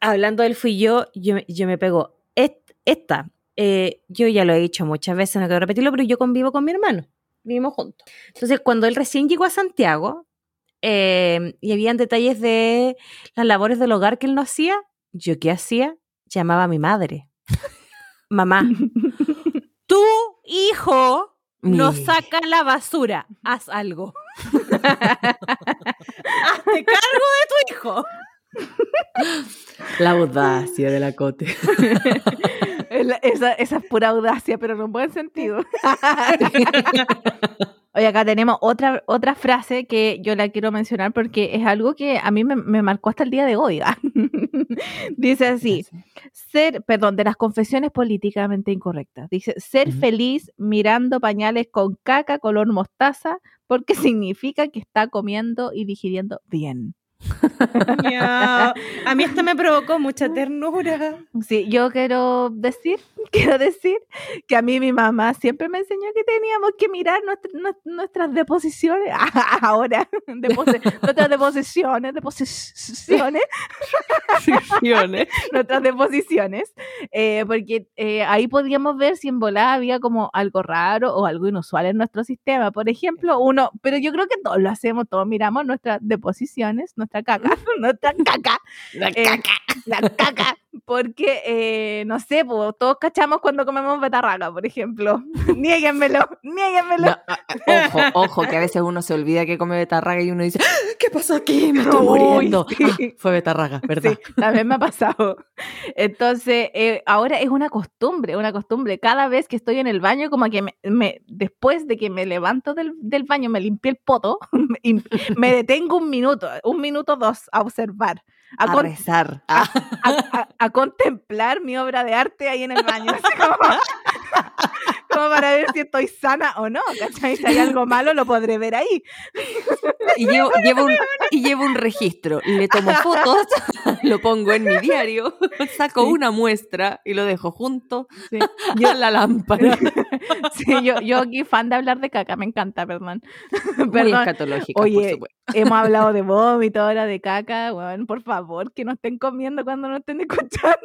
S2: Hablando del fui yo, yo, yo me pego. est- Esta, eh, yo ya lo he dicho muchas veces, no quiero repetirlo, pero yo convivo con mi hermano. Vivimos juntos. Entonces, cuando él recién llegó a Santiago eh, y habían detalles de las labores del hogar que él no hacía, ¿yo qué hacía? Llamaba a mi madre. Mamá, tu hijo no saca la basura. Haz algo. [LAUGHS] Hazte cargo de tu hijo.
S1: La audacia de [LAUGHS] la cote.
S3: Esa es pura audacia, pero en un buen sentido. [LAUGHS] Oye, acá tenemos otra, otra frase que yo la quiero mencionar porque es algo que a mí me, me marcó hasta el día de hoy. ¿ah? [LAUGHS] Dice así, ser, perdón, de las confesiones políticamente incorrectas. Dice, ser feliz mirando pañales con caca color mostaza porque [LAUGHS] significa que está comiendo y digiriendo bien. [LAUGHS]
S2: Miau. A mí esto me provocó mucha ternura.
S3: Sí, yo quiero decir, [LAUGHS] quiero decir que a mí mi mamá siempre me enseñó que teníamos que mirar nuestra- nues- nuestras deposiciones, [LAUGHS] ahora, depose- nuestras deposiciones, deposiciones, nuestras deposiciones, eh, porque eh, ahí podíamos ver si en volada había como algo raro o algo inusual en nuestro sistema. Por ejemplo, uno, pero yo creo que todos lo hacemos, todos miramos nuestras deposiciones, nuestra caca, [LAUGHS] nuestra caca,
S1: La
S3: eh, la caca, porque, eh, no sé, pues, todos cachamos cuando comemos betarraga, por ejemplo. [LAUGHS] niéguenmelo, niéguenmelo.
S1: No, ah, ah, ojo, ojo, que a veces uno se olvida que come betarraga y uno dice, "¡Ah! ¿qué pasó aquí? Me estoy
S3: Uy,
S1: muriendo.
S3: sí.
S1: Ah, fue betarraga, ¿verdad?
S3: Sí, también me ha pasado. Entonces, eh, ahora es una costumbre, una costumbre. Cada vez que estoy en el baño, como que me, me- después de que me levanto del, del baño, me limpié el poto [LAUGHS] y me detengo un minuto, un minuto dos a observar, a,
S1: rezar. Ah,
S3: a contemplar mi obra de arte ahí en el baño. [LAUGHS] como, para ver si estoy sana o no, ¿cachai? Si hay algo malo, lo podré ver ahí.
S1: y, llevo, llevo un, y llevo un registro. Le tomo fotos, [LAUGHS] lo pongo en mi diario, [LAUGHS] saco
S3: Sí.
S1: una muestra y lo dejo junto
S3: Sí. [LAUGHS]
S1: a la lámpara.
S3: Sí, yo, yo aquí fan de hablar de caca, me encanta, perdón.
S1: Muy
S3: Perdón,
S1: escatológica, por
S3: Oye,
S1: supuesto.
S3: hemos hablado de vómito, ahora de caca, bueno, por favor, que no estén comiendo cuando no estén escuchando.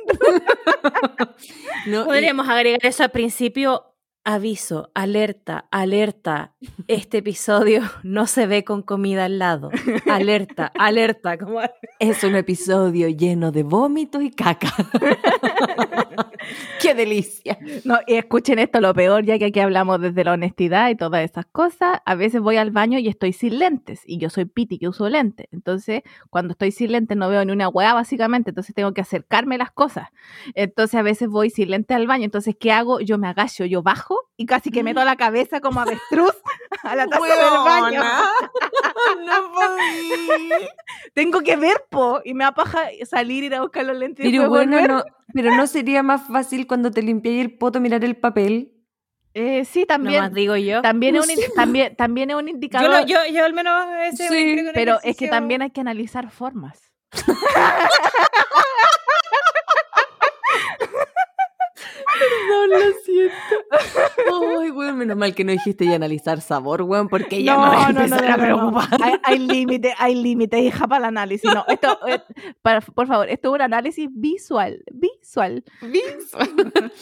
S1: No, y-
S2: Podríamos agregar eso al principio. Aviso, alerta, alerta. Este episodio [LAUGHS] no se ve con comida al lado. Alerta, [LAUGHS] alerta.
S1: Es un episodio lleno de vómito y caca. [LAUGHS] ¡Qué delicia!
S3: No, y escuchen esto, lo peor, ya que aquí hablamos desde la honestidad y todas esas cosas. A veces voy al baño y estoy sin lentes. Y yo soy piti que uso lentes. Entonces, cuando estoy sin lentes no veo ni una hueá, básicamente. Entonces, tengo que acercarme las cosas. Entonces, a veces voy sin lentes al baño. Entonces, ¿qué hago? Yo me agacho, yo bajo y casi que meto la cabeza como avestruz [LAUGHS] a la taza del baño. [LAUGHS]
S1: no podí.
S3: Tengo que ver, po. Y me apaja salir, ir a buscar los lentes.
S1: Pero bueno,
S3: volver.
S1: no, pero no sería más fácil cuando te limpiáis el poto mirar el papel.
S3: Eh, sí,
S2: No
S3: también.
S2: más digo yo.
S3: También,
S1: No
S3: es un, también, también es un
S2: Yo,
S3: indicador.
S2: lo- yo, yo al menos ese
S1: Sí,
S3: pero es que también hay que analizar formas. [LAUGHS]
S1: No lo siento. [LAUGHS] Ay, weón, menos mal que no dijiste ya analizar sabor, weón, porque ya
S3: No,
S1: me voy a
S3: no, no,
S1: empezar
S3: no,
S1: a preocupar.
S3: Hay, hay límite, hay límite, hija, para el análisis. No, esto, eh, para- por favor, esto es un análisis visual, visual. [LAUGHS]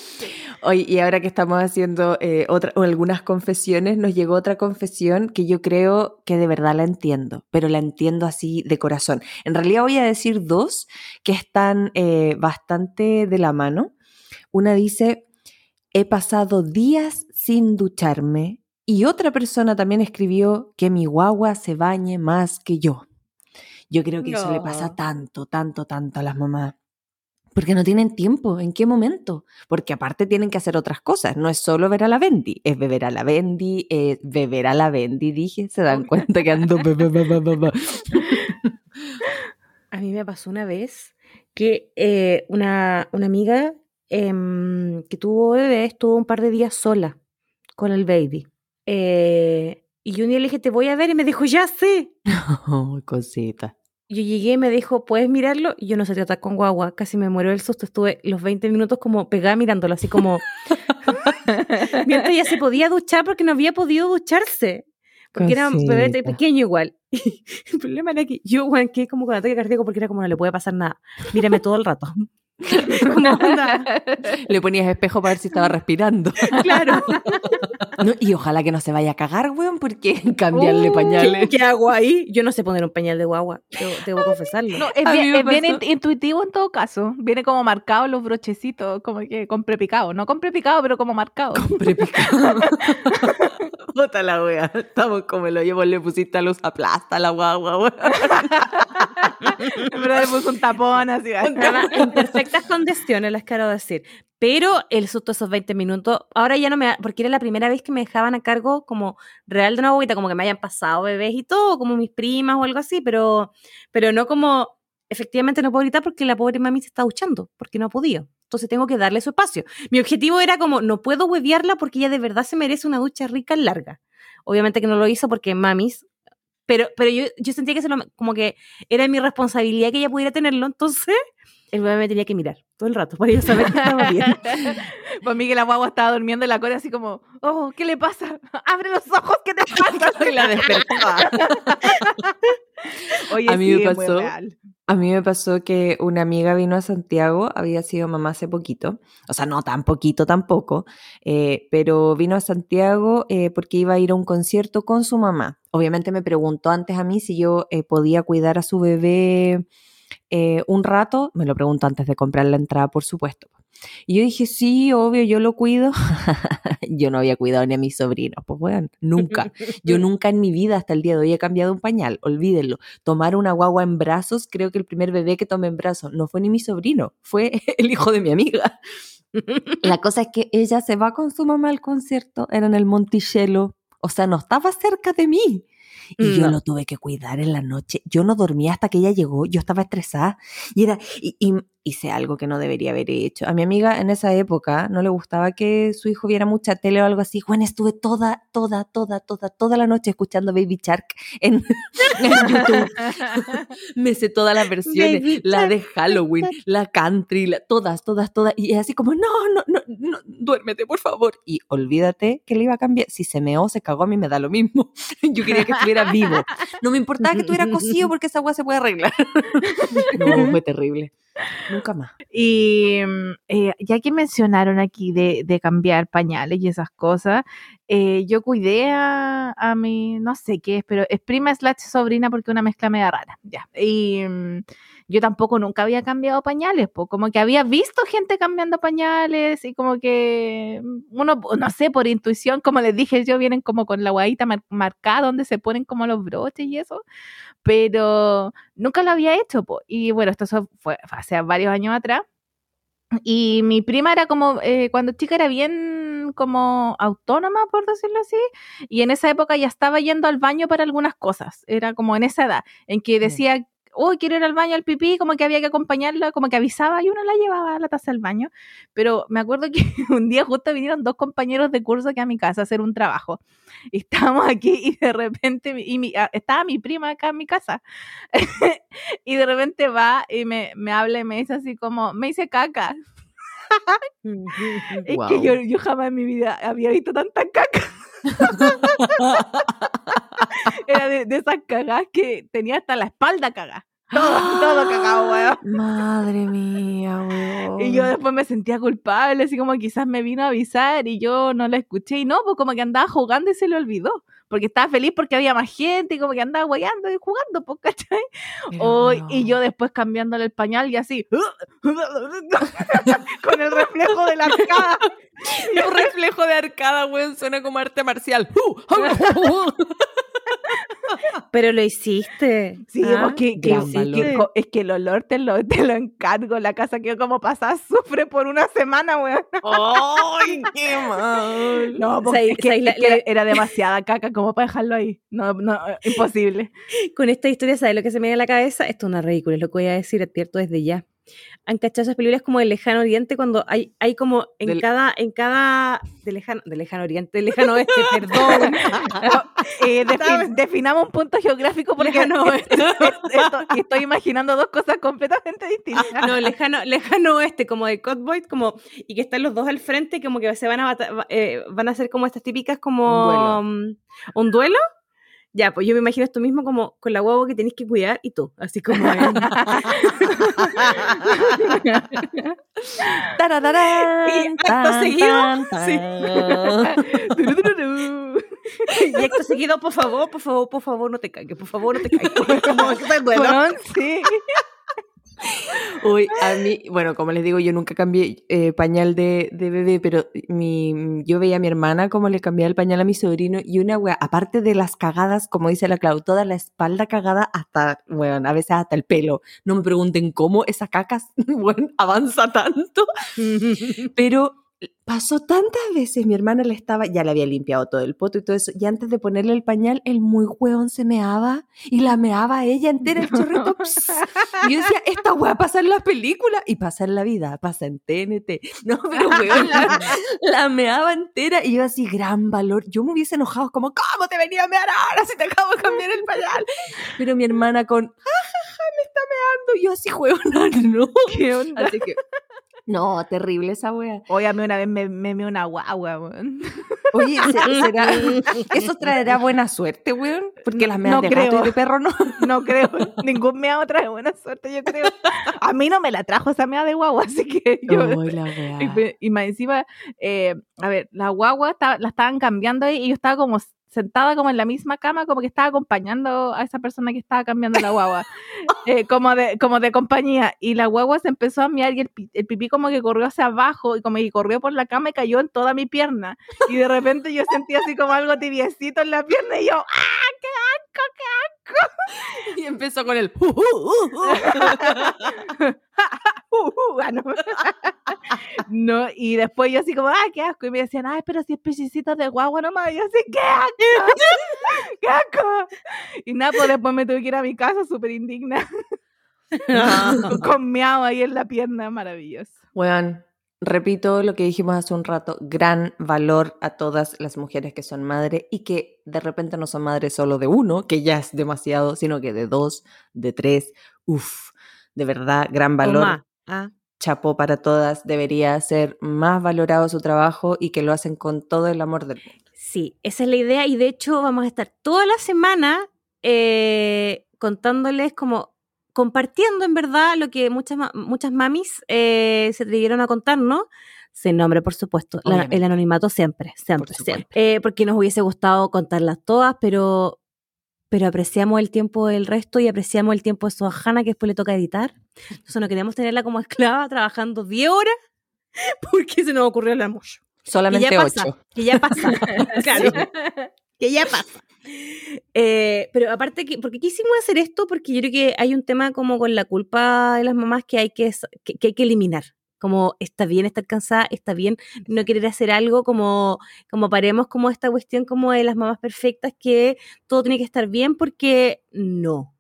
S1: Oye, y ahora que estamos haciendo eh, otra, o algunas confesiones, nos llegó otra confesión que yo creo que de verdad la entiendo, pero la entiendo así de corazón. En realidad voy a decir dos que están eh, bastante de la mano. Una dice, he pasado días sin ducharme. Y otra persona también escribió que mi guagua se bañe más que yo. Yo creo que eso le pasa
S2: No.
S1: tanto, tanto, tanto a las mamás. Porque no tienen tiempo. ¿En qué momento? Porque aparte tienen que hacer otras cosas. No es solo ver a la Bendy, es beber a la Bendy, es beber a la Bendy, dije. Se dan cuenta que ando. [LAUGHS]
S2: A mí me pasó una vez que eh, una, una amiga em, que tuvo bebé estuvo un par de días sola con el baby. Eh, y yo un día le dije, te voy a ver, y me dijo, ya sé. [LAUGHS]
S1: Ay, cosita.
S2: Yo llegué y me dijo, ¿puedes mirarlo? Y yo no sé tratar con guagua, casi me muero del susto. Estuve los 20 minutos como pegada mirándolo, así como. [LAUGHS] [LAUGHS] Mientras ella se podía duchar porque no había podido ducharse. Porque era un bebé
S1: Cosita.
S2: pequeño igual. el problema era que yo quedé como con ataque cardíaco porque era como no le puede pasar nada. Mírame todo el rato. [LAUGHS] [LAUGHS] Onda,
S1: Le ponías espejo para ver si estaba respirando. [LAUGHS]
S2: claro.
S1: No, y ojalá que no se vaya a cagar, weón, porque cambiarle
S2: Oh,
S1: pañales.
S2: ¿Qué, hago ahí? Yo no sé poner un pañal de guagua, debo, debo confesarlo.
S3: No, es bien, es intuitivo en todo caso. Viene como marcado los brochecitos, como que con prepicado. No con prepicado, pero como marcado.
S1: Prepicado. Puta la wea. Estamos como el hoyo, le pusiste a luz aplasta la guagua, weón.
S3: Pero le puso un tapón así.
S2: Además, en perfectas condiciones, las quiero decir. Pero el susto esos 20 minutos, ahora ya no me porque era la primera vez que me dejaban a cargo como real de una boquita, como que me hayan pasado bebés y todo, como mis primas o algo así, pero, pero no como, efectivamente no puedo gritar porque la pobre mami se está duchando, porque no ha podido. Entonces tengo que darle su espacio. Mi objetivo era como, no puedo huevearla porque ella de verdad se merece una ducha rica y larga. Obviamente que no lo hizo porque mamis, pero, pero yo, yo sentía que como que era mi responsabilidad que ella pudiera tenerlo, entonces [LAUGHS] el bebé me tenía que mirar todo el rato [LAUGHS] para yo saber que estaba bien. [LAUGHS]
S3: Pues Miguel la guagua estaba durmiendo en la cola así como, oh, ¿qué le pasa? [LAUGHS] Abre los ojos, ¿qué te pasa?
S1: Y la despertaba.
S3: Oye,
S1: A mí me
S3: sí, es muy
S1: pasó-
S3: real.
S1: A mí me pasó que una amiga vino a Santiago, había sido mamá hace poquito, o sea, no tan poquito tampoco, eh, pero vino a Santiago eh, porque iba a ir a un concierto con su mamá. Obviamente me preguntó antes a mí si yo eh, podía cuidar a su bebé eh, un rato, me lo preguntó antes de comprar la entrada, por supuesto. Y yo dije, sí, obvio, yo lo cuido. [LAUGHS] yo no había cuidado ni a mis sobrinos, pues bueno, nunca. Yo [LAUGHS] nunca en mi vida hasta el día de hoy he cambiado un pañal, olvídenlo tomar una guagua en brazos, creo que el primer bebé que tomé en brazos no fue ni mi sobrino, fue [LAUGHS] el hijo de mi amiga. La cosa es que ella se va con su mamá al concierto, era en el Monticello, o sea, no estaba cerca de mí. Y yo lo tuve que cuidar en la noche. Yo no dormía hasta que ella llegó, yo estaba estresada. Y era, y, y hice algo que no debería haber hecho. A mi amiga en esa época no le gustaba que su hijo viera mucha tele o algo así. Bueno, estuve toda, toda, toda, toda, toda la noche escuchando Baby Shark en, [LAUGHS] en YouTube. [LAUGHS] Me sé todas las versiones,
S2: Baby
S1: la
S2: Shark,
S1: de Halloween, la country, la- todas, todas, todas. Y es así como, no, no, no, no, duérmete, por favor. Y olvídate que le iba a cambiar. Si se meó, se cagó, a mí me da lo mismo. [LAUGHS] Yo quería que estuviera vivo. No me importaba que estuviera cocido porque esa agua se puede arreglar. No, [LAUGHS] fue terrible. Nunca más.
S3: Y mm, eh, ya que mencionaron aquí de, de cambiar pañales y esas cosas, eh, yo cuidé a, a mi, no sé qué es, pero es prima slash sobrina porque una mezcla media rara, ya. Y mm, yo tampoco nunca había cambiado pañales, pues como que había visto gente cambiando pañales y como que uno, no sé, por intuición, como les dije yo, vienen como con la guayita marcada donde se ponen como los broches y eso, pero nunca lo había hecho, pues. y bueno, esto fue hace varios años atrás. Y mi prima era como, eh, cuando chica era bien como autónoma, por decirlo así, y en esa época ya estaba yendo al baño para algunas cosas, era como en esa edad, en que decía, uy, quiero ir al baño al pipí, como que había que acompañarla, como que avisaba y uno la llevaba a la taza al baño. Pero me acuerdo que [LAUGHS] un día justo vinieron dos compañeros de curso aquí a mi casa a hacer un trabajo. Y estábamos aquí y de repente, y ah, estaba mi prima acá en mi casa. [LAUGHS] y de repente va y me, me habla y me dice así como, me hice caca. [LAUGHS] es que yo, yo jamás en mi vida había visto tanta caca. [LAUGHS] Era de, esas cagadas que tenía hasta la espalda cagada. Todo, todo cagado, weón. [GASPS]
S1: Madre mía, weón.
S3: Y yo después me sentía culpable, así como quizás me vino a avisar y yo no la escuché. Y no, pues como que andaba jugando y se le olvidó. Porque estaba feliz porque había más gente y como que andaba guayando y jugando, pues, ¿cachai? Y yo después cambiándole el pañal y así, [LAUGHS] con el reflejo de la arcada. [LAUGHS]
S1: El reflejo de arcada, weón, suena como arte marcial. [LAUGHS]
S2: Pero lo hiciste.
S3: Sí, ¿Ah? porque es que el olor te lo, te lo encargo. La casa que como pasa sufre por una semana, weón.
S1: ¡Ay, qué mal!
S3: No, porque que, era demasiada caca como para dejarlo ahí. No, no, imposible.
S2: Con esta historia, ¿sabes lo que se me viene a la cabeza? Esto es una ridícula, es lo que voy a decir, advierto desde ya han cachado esas películas como del lejano oriente cuando hay, hay como en cada, en cada, de lejano, de lejano oriente, de lejano oeste, [LAUGHS] perdón. [LAUGHS]
S3: eh, definamos un punto geográfico porque lejano y estoy imaginando dos cosas completamente distintas.
S2: No, lejano, lejano oeste, como de Cotboy, como, y que están los dos al frente, como que se van a, eh, van a hacer como estas típicas como un duelo mm, ya, pues yo me imagino esto mismo como con la guagua que tenéis que cuidar y tú, así como... [LAUGHS] Y acto seguido... [LAUGHS] Sí. y acto seguido, por favor, por favor, por favor, no te caigas, por favor, no te caigas. [LAUGHS] Como bueno.
S3: sí.
S1: Uy, a mí, bueno, como les digo, yo nunca cambié eh, pañal de, de, bebé, pero mi, yo veía a mi hermana como le cambiaba el pañal a mi sobrino y una wea, aparte de las cagadas, como dice la Clau, toda la espalda cagada hasta, bueno, a veces hasta el pelo. No me pregunten cómo esa cacas, [LAUGHS] bueno, avanza tanto, [LAUGHS] pero pasó tantas veces, mi hermana le estaba, ya le había limpiado todo el poto y todo eso, y antes de ponerle el pañal, el muy hueón se meaba y la meaba ella entera, el chorrito. [LAUGHS] y yo decía, esta hueá pasa en las películas y pasa en la vida, pasa en TNT. [LAUGHS] No, pero hueón, la, meaba entera y yo así, gran valor. Yo me hubiese enojado, como, ¿cómo te venía a mear ahora si te acabo de cambiar el pañal? Pero mi hermana con, jajaja, me está meando. Y yo así, [LAUGHS] hueón, no. ¿Qué onda? Así que no, terrible esa wea.
S3: Oye, a mí una vez me, me, una guagua, weón.
S1: Oye, [LAUGHS] ¿será, [LAUGHS] ¿eso traerá buena suerte, weón? Porque las meas de gato y de perro no. [LAUGHS]
S3: No creo. Ningún meado trae buena suerte, yo creo. A mí no me la trajo esa mea de guagua, así que yo...
S1: la
S3: y, y, más encima, eh, a ver, la guagua la estaban cambiando ahí y yo estaba como sentada como en la misma cama, como que estaba acompañando a esa persona que estaba cambiando la guagua, [LAUGHS] eh, como, de, como de compañía. Y la guagua se empezó a mirar y el, pipí como que corrió hacia abajo y como que corrió por la cama y cayó en toda mi pierna. Y de repente yo sentí así como algo tibiecito en la pierna y yo, ¡ah, qué asco, qué asco! [LAUGHS]
S1: Y empezó con el...
S3: Ah, no. y después yo así como, ¡ay, qué asco! Y me decían, ¡ay, pero si es pechicito de guagua nomás! Y yo así, ¡qué asco! [LAUGHS] ¡Qué asco! Y nada, pues después me tuve que ir a mi casa súper indigna. [LAUGHS] con miau ahí en la pierna, maravilloso.
S1: Bueno, repito lo que dijimos hace un rato, gran valor a todas las mujeres que son madres y que de repente no son madres solo de uno, que ya es demasiado, sino que de dos, de tres, uff, de verdad, gran valor. Ah. Chapó para todas, debería ser más valorado su trabajo y que lo hacen con todo el amor del mundo.
S2: Sí, esa es la idea y de hecho vamos a estar toda la semana eh, contándoles como compartiendo en verdad lo que muchas, muchas mamis eh, se atrevieron a contarnos. Sin nombre, por supuesto. el anonimato siempre, siempre, siempre. Eh, porque nos hubiese gustado contarlas todas, pero pero apreciamos el tiempo del resto y apreciamos el tiempo de su ajana que después le toca editar. Entonces no queremos tenerla como esclava trabajando 10 horas [LAUGHS] porque se nos ocurrió hablar mucho.
S1: Solamente
S2: que ya pasa,
S1: ocho.
S2: Que ya pasa. [LAUGHS] [LAUGHS] claro. Que ya pasa. Eh, pero aparte, que, ¿por qué quisimos hacer esto? Porque yo creo que hay un tema como con la culpa de las mamás que hay que, que, que hay que eliminar. Como está bien estar cansada, está bien no querer hacer algo, como, como paremos como esta cuestión como de las mamás perfectas que todo tiene que estar bien porque no.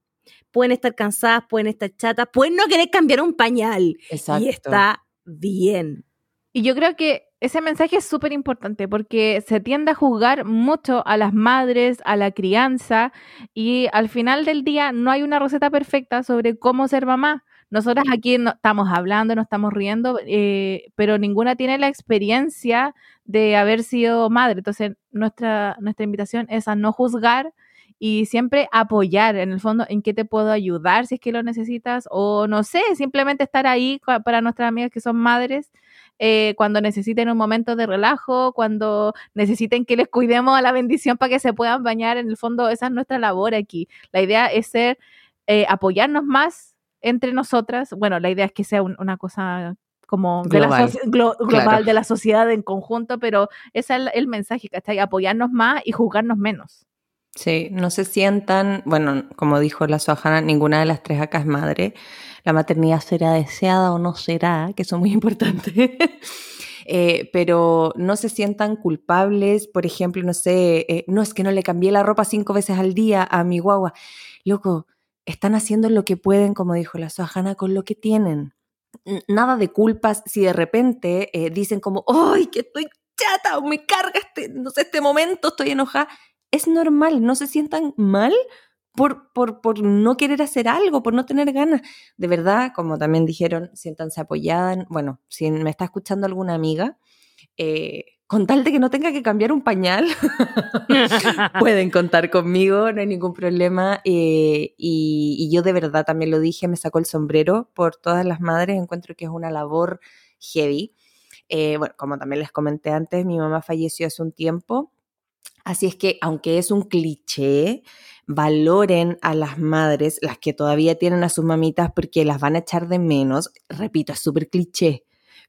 S2: Pueden estar cansadas, pueden estar chatas, pueden no querer cambiar un pañal.
S1: Exacto.
S2: Y está bien.
S3: Y yo creo que ese mensaje es súper importante porque se tiende a juzgar mucho a las madres, a la crianza y al final del día no hay una receta perfecta sobre cómo ser mamá. Nosotras aquí no, estamos hablando, no estamos riendo, eh, pero ninguna tiene la experiencia de haber sido madre. Entonces, nuestra, nuestra invitación es a no juzgar y siempre apoyar en el fondo en qué te puedo ayudar si es que lo necesitas o no sé, simplemente estar ahí para nuestras amigas que son madres eh, cuando necesiten un momento de relajo, cuando necesiten que les cuidemos a la bendición para que se puedan bañar, en el fondo esa es nuestra labor aquí. La idea es ser, eh, apoyarnos más entre nosotras. Bueno, la idea es que sea un, una cosa como
S1: global,
S3: de la glo global claro. de la sociedad en conjunto, pero ese es el, el mensaje, ¿cachai? Apoyarnos más y juzgarnos menos.
S1: Sí, no se sientan, bueno, como dijo la Sohana, ninguna de las tres acá es madre. La maternidad será deseada o no será, que eso es muy importante. [LAUGHS] eh, pero no se sientan culpables, por ejemplo, no sé, eh, no es que no le cambié la ropa cinco veces al día a mi guagua. Loco, están haciendo lo que pueden, como dijo la Sohana, con lo que tienen. Nada de culpas si de repente eh, dicen como, ¡ay, que estoy chata! Me carga este, no sé, este momento, estoy enojada. Es normal, no se sientan mal por, por, por no querer hacer algo, por no tener ganas. De verdad, como también dijeron, siéntanse apoyadas. Bueno, si me está escuchando alguna amiga, eh, con tal de que no tenga que cambiar un pañal, [LAUGHS] pueden contar conmigo, no hay ningún problema. Eh, y, y, yo de verdad también lo dije, me sacó el sombrero por todas las madres, encuentro que es una labor heavy. Eh, bueno, como también les comenté antes, mi mamá falleció hace un tiempo, así es que aunque es un cliché, valoren a las madres, las que todavía tienen a sus mamitas porque las van a echar de menos. Repito, es súper cliché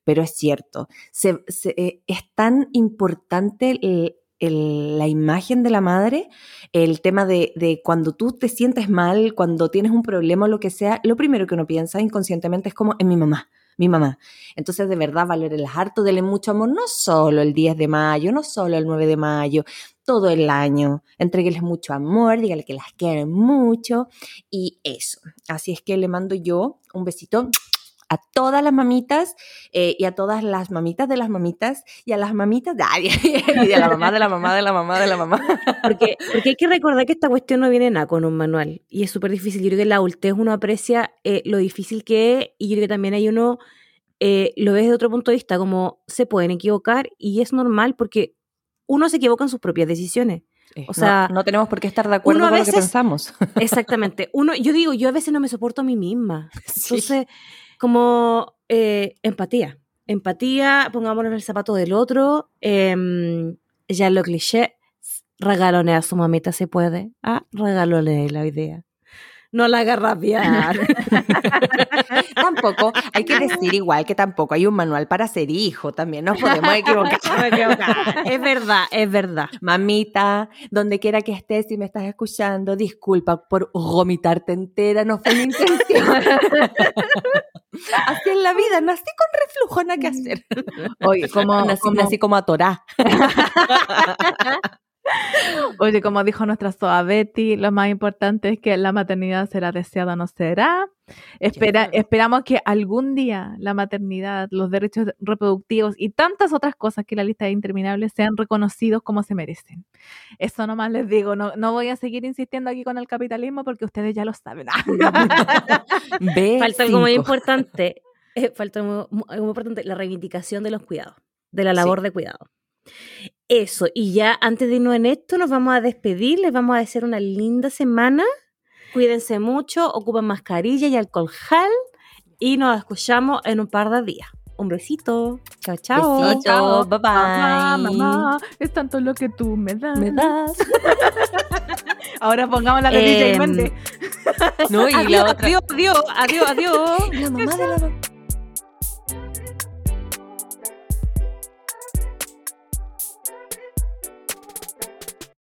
S1: pero es cierto. Se, eh, es tan importante el, el, la imagen de la madre, el tema de, de, cuando tú te sientes mal, cuando tienes un problema o lo que sea, lo primero que uno piensa inconscientemente es como en mi mamá. Mi mamá. Entonces, de verdad, valórenlas harto, denle mucho amor, no solo el 10 de mayo, no solo el 9 de mayo, todo el año. Entrégueles mucho amor, díganle que las quieren mucho y eso. Así es que le mando yo un besito a todas las mamitas eh, y a todas las mamitas de las mamitas y a las mamitas de, ay, [LAUGHS] y de la mamá de la mamá de la mamá de la mamá.
S2: Porque, porque hay que recordar que esta cuestión no viene nada con un manual y es súper difícil. Yo creo que la adultez uno aprecia eh, lo difícil que es y yo creo que también hay uno eh, lo ves de otro punto de vista, como se pueden equivocar y es normal porque uno se equivoca en sus propias decisiones.
S1: O sea, no, no, tenemos por qué estar de acuerdo con veces, lo que pensamos. [LAUGHS]
S2: Exactamente. Uno, yo digo, yo a veces no me soporto a mí misma. Sí. Como eh, empatía. Empatía, pongámonos en el zapato del otro. Eh, ya lo cliché, regalone a su mamita si puede. Ah, regalone la idea. No la haga rabiar. [LAUGHS]
S1: tampoco, hay que decir igual que tampoco hay un manual para ser hijo, también [LAUGHS] nos podemos equivocar.
S2: es verdad, es verdad.
S1: Mamita, donde quiera que estés, si me estás escuchando, disculpa por vomitarte entera, no fue mi intención. [LAUGHS] Así en la vida, nací con reflujo, nada que hacer.
S3: Oye, como,
S1: nací,
S3: como...
S1: nací como atorá. [LAUGHS]
S3: Oye, como dijo nuestra Soa Betty, lo más importante es que la maternidad será deseada o no será. Espera, esperamos que algún día la maternidad, los derechos reproductivos y tantas otras cosas que la lista es interminable sean reconocidos como se merecen. Eso nomás les digo, no, no voy a seguir insistiendo aquí con el capitalismo porque ustedes ya lo saben. [LAUGHS]
S2: falta algo muy importante, eh, falta algo muy importante, la reivindicación de los cuidados, de la labor sí. de cuidado. Eso, y ya antes de irnos en esto, nos vamos a despedir, les vamos a desear una linda semana. Cuídense mucho, ocupen mascarilla y alcohol gel y nos escuchamos en un par de días. Un besito. Chao, chao.
S1: Besito, chao. Bye bye.
S3: Mamá, mamá, es tanto lo que tú me das.
S1: Me das. [LAUGHS]
S3: Ahora pongamos la de DJ
S2: Em.
S1: No, y la
S2: adiós,
S1: otra.
S2: adiós, adiós, adiós, adiós. [LAUGHS]
S1: La mamá de la